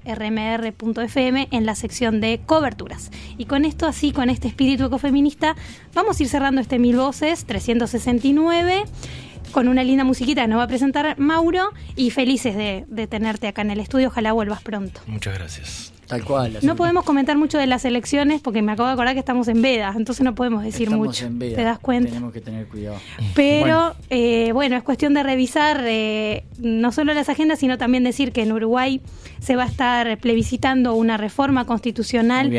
en la sección de coberturas. Y con esto, así, con este espíritu ecofeminista, vamos a ir cerrando este Mil Voces 369 con una linda musiquita que nos va a presentar Mauro y felices de, de tenerte acá en el estudio. Ojalá vuelvas pronto. Muchas gracias. Tal cual. No podemos comentar mucho de las elecciones porque me acabo de acordar que estamos en veda, entonces no podemos decir Estamos mucho. en veda. ¿Te das cuenta? Tenemos que tener cuidado. Pero eh, bueno, es cuestión de revisar eh, no solo las agendas, sino también decir que en Uruguay se va a estar plebiscitando una reforma constitucional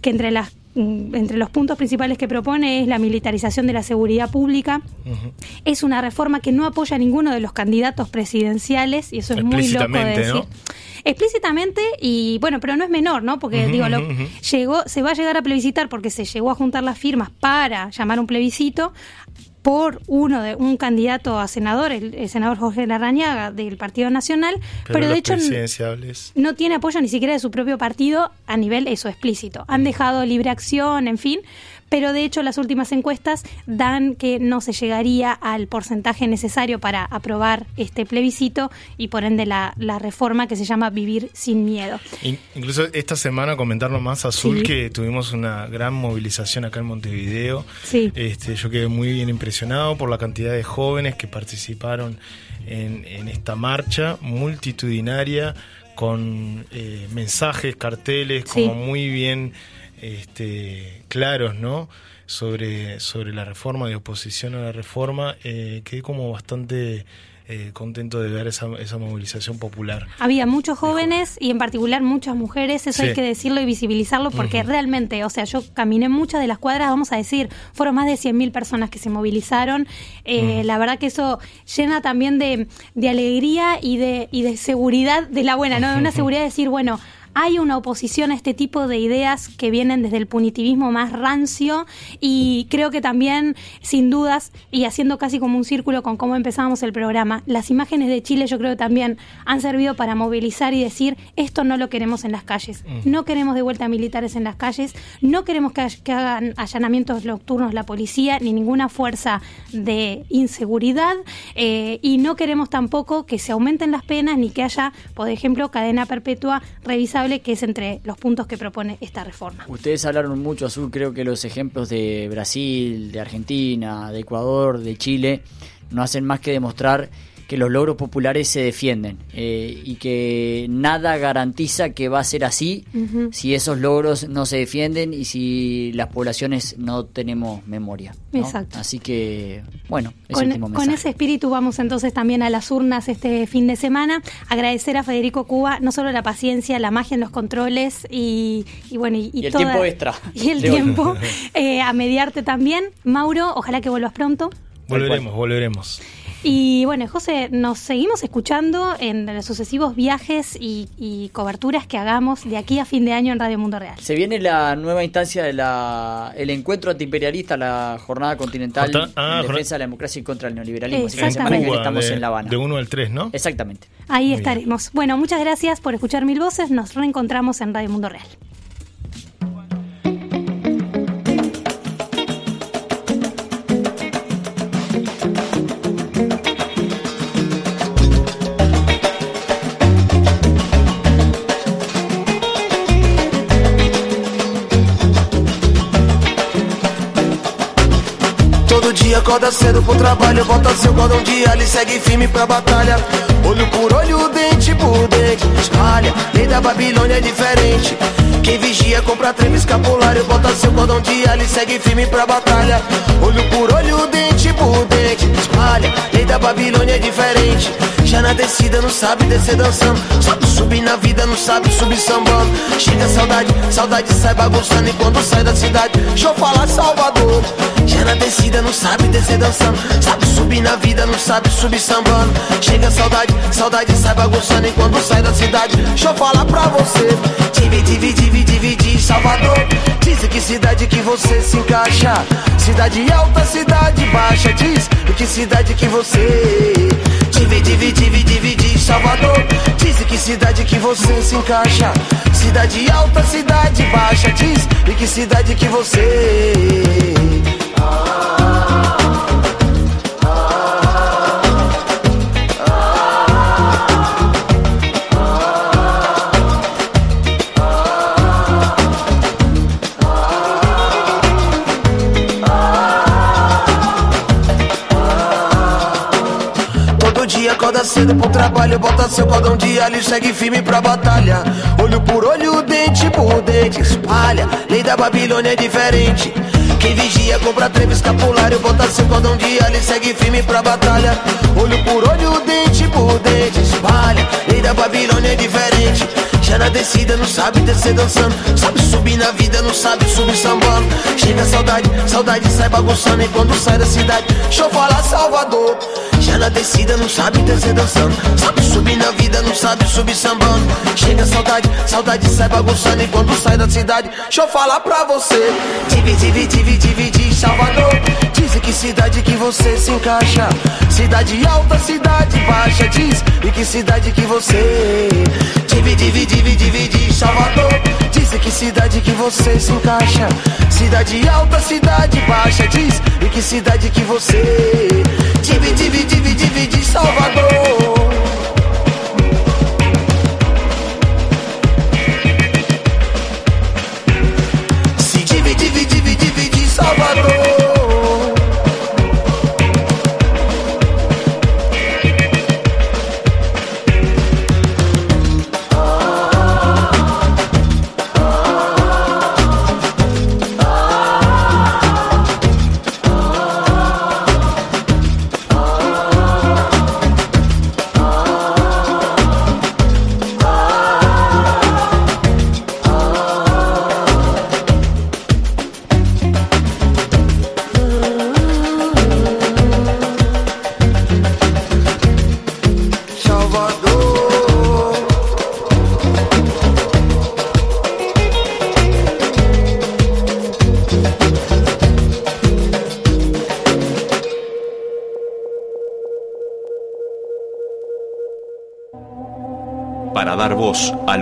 que entre las mm, entre los puntos principales que propone es la militarización de la seguridad pública. Es una reforma que no apoya a ninguno de los candidatos presidenciales y eso es muy loco de decir. ¿no? Explícitamente y bueno, pero no es menor, ¿no? Porque digo, lo- llegó, se va a llegar a plebiscitar porque se llegó a juntar las firmas para llamar un plebiscito por uno de un candidato a senador, el, el senador Jorge Larrañaga del Partido Nacional, pero, Pero, de hecho no tiene apoyo ni siquiera de su propio partido a nivel eso explícito. Han dejado libre acción, en fin, pero de hecho las últimas encuestas dan que no se llegaría al porcentaje necesario para aprobar este plebiscito y por ende la, la reforma que se llama Vivir sin Miedo. In- Incluso esta semana comentarlo más Azul Sí. que tuvimos una gran movilización acá en Montevideo. Sí. Este, yo quedé muy bien impresionado por la cantidad de jóvenes que participaron en, en esta marcha multitudinaria con eh, mensajes, carteles, Sí. como muy bien este, claros, ¿no? Sobre, sobre la reforma, de oposición a la reforma. Eh, quedé como bastante eh, contento de ver esa, esa movilización popular. Había muchos jóvenes y en particular muchas mujeres, eso Sí. hay que decirlo y visibilizarlo porque realmente, o sea, yo caminé muchas de las cuadras, vamos a decir, fueron más de 100.000 personas que se movilizaron. Eh, La verdad que eso llena también de, de alegría y de, y de seguridad de la buena, ¿no? De una [LAUGHS] seguridad de decir, bueno, hay una oposición a este tipo de ideas que vienen desde el punitivismo más rancio y creo que también, sin dudas, y haciendo casi como un círculo con cómo empezábamos el programa, las imágenes de Chile yo creo que también han servido para movilizar y decir, esto no lo queremos en las calles, Mm. no queremos de vuelta militares en las calles, no queremos que, ha- que hagan allanamientos nocturnos la policía ni ninguna fuerza de inseguridad eh, y no queremos tampoco que se aumenten las penas ni que haya, por ejemplo, cadena perpetua revisable, que es entre los puntos que propone esta reforma. Ustedes hablaron mucho, Azul, creo que los ejemplos de Brasil, de Argentina, de Ecuador, de Chile, no hacen más que demostrar que los logros populares se defienden eh, y que nada garantiza que va a ser así si esos logros no se defienden y si las poblaciones no tenemos memoria. ¿no? Exacto. Así que, bueno, ese Con, último con ese espíritu vamos entonces también a las urnas este fin de semana. Agradecer a Federico Cuba no solo la paciencia, la magia en los controles y, y bueno y, Y el toda- tiempo extra. [LAUGHS] y el tiempo [LAUGHS] eh, a mediarte también, Mauro. Ojalá que vuelvas pronto. Volveremos, volveremos. Y bueno, José, nos seguimos escuchando en los sucesivos viajes y, y coberturas que hagamos de aquí a fin de año en Radio Mundo Real. Se viene la nueva instancia del el encuentro antiimperialista, la jornada continental ah, en defensa de la democracia y contra el neoliberalismo. Así que la semana estamos de, en La Habana. de 1 al 3, ¿no? Exactamente. Ahí estaremos. Bueno, muchas gracias por escuchar Mil Voces. Nos reencontramos en Radio Mundo Real. Acorda cedo pro trabalho, bota seu cordão de alho e segue firme pra batalha. Olho por olho, dente por dente, espalha. Lei da Babilônia é diferente. Quem vigia compra treme escapulário, bota seu cordão de alho segue firme pra batalha. Olho por olho, dente por dente, espalha. Lei da Babilônia é diferente. Já na descida não sabe descer dançando. Sabe subir na vida, não sabe subir sambando. Chega saudade, saudade sai bagunçando. E quando sai da cidade, deixa eu falar Salvador. Já na descida não sabe descer dançando. Sabe subir na vida, não sabe subir sambando. Chega saudade, saudade sai bagunçando. E quando sai da cidade, deixa eu falar pra você. Divide, divide, divide, divide, Salvador. Diz que cidade que você se encaixa. Cidade alta, cidade baixa. Diz em que cidade que você. Divide, divide, divide, Salvador. Diz que cidade que você se encaixa. Cidade alta, cidade baixa. Diz em que cidade que você. Cedo pro trabalho, bota seu cordão de alho e segue firme pra batalha. Olho por olho, dente por dente, espalha. Lei da Babilônia é diferente. Quem vigia compra treve escapulário, bota seu cordão de alho e segue firme pra batalha. Olho por olho, dente por dente, espalha. Lei da Babilônia é diferente. Já na descida não sabe descer dançando. Sabe subir na vida, não sabe subir sambando. Chega saudade, saudade sai bagunçando. E quando sai da cidade, deixa eu falar Salvador. Já na descida não sabe descer dançando. Sabe subir na vida, não sabe subir sambando. Chega saudade, saudade sai bagunçando. E quando sai da cidade, deixa eu falar pra você. Divide, divide, divide, divide, Salvador. Diz que cidade que você se encaixa. Cidade alta, cidade baixa. Diz em que cidade que você. Divide, divide, divide, divide, Salvador. Diz que cidade que você se encaixa. Cidade alta, cidade baixa. Diz em que cidade que você. Divide, divide, divide, divide, Salvador.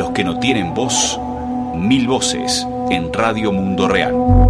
Los que no tienen voz, mil voces en Radio Mundo Real.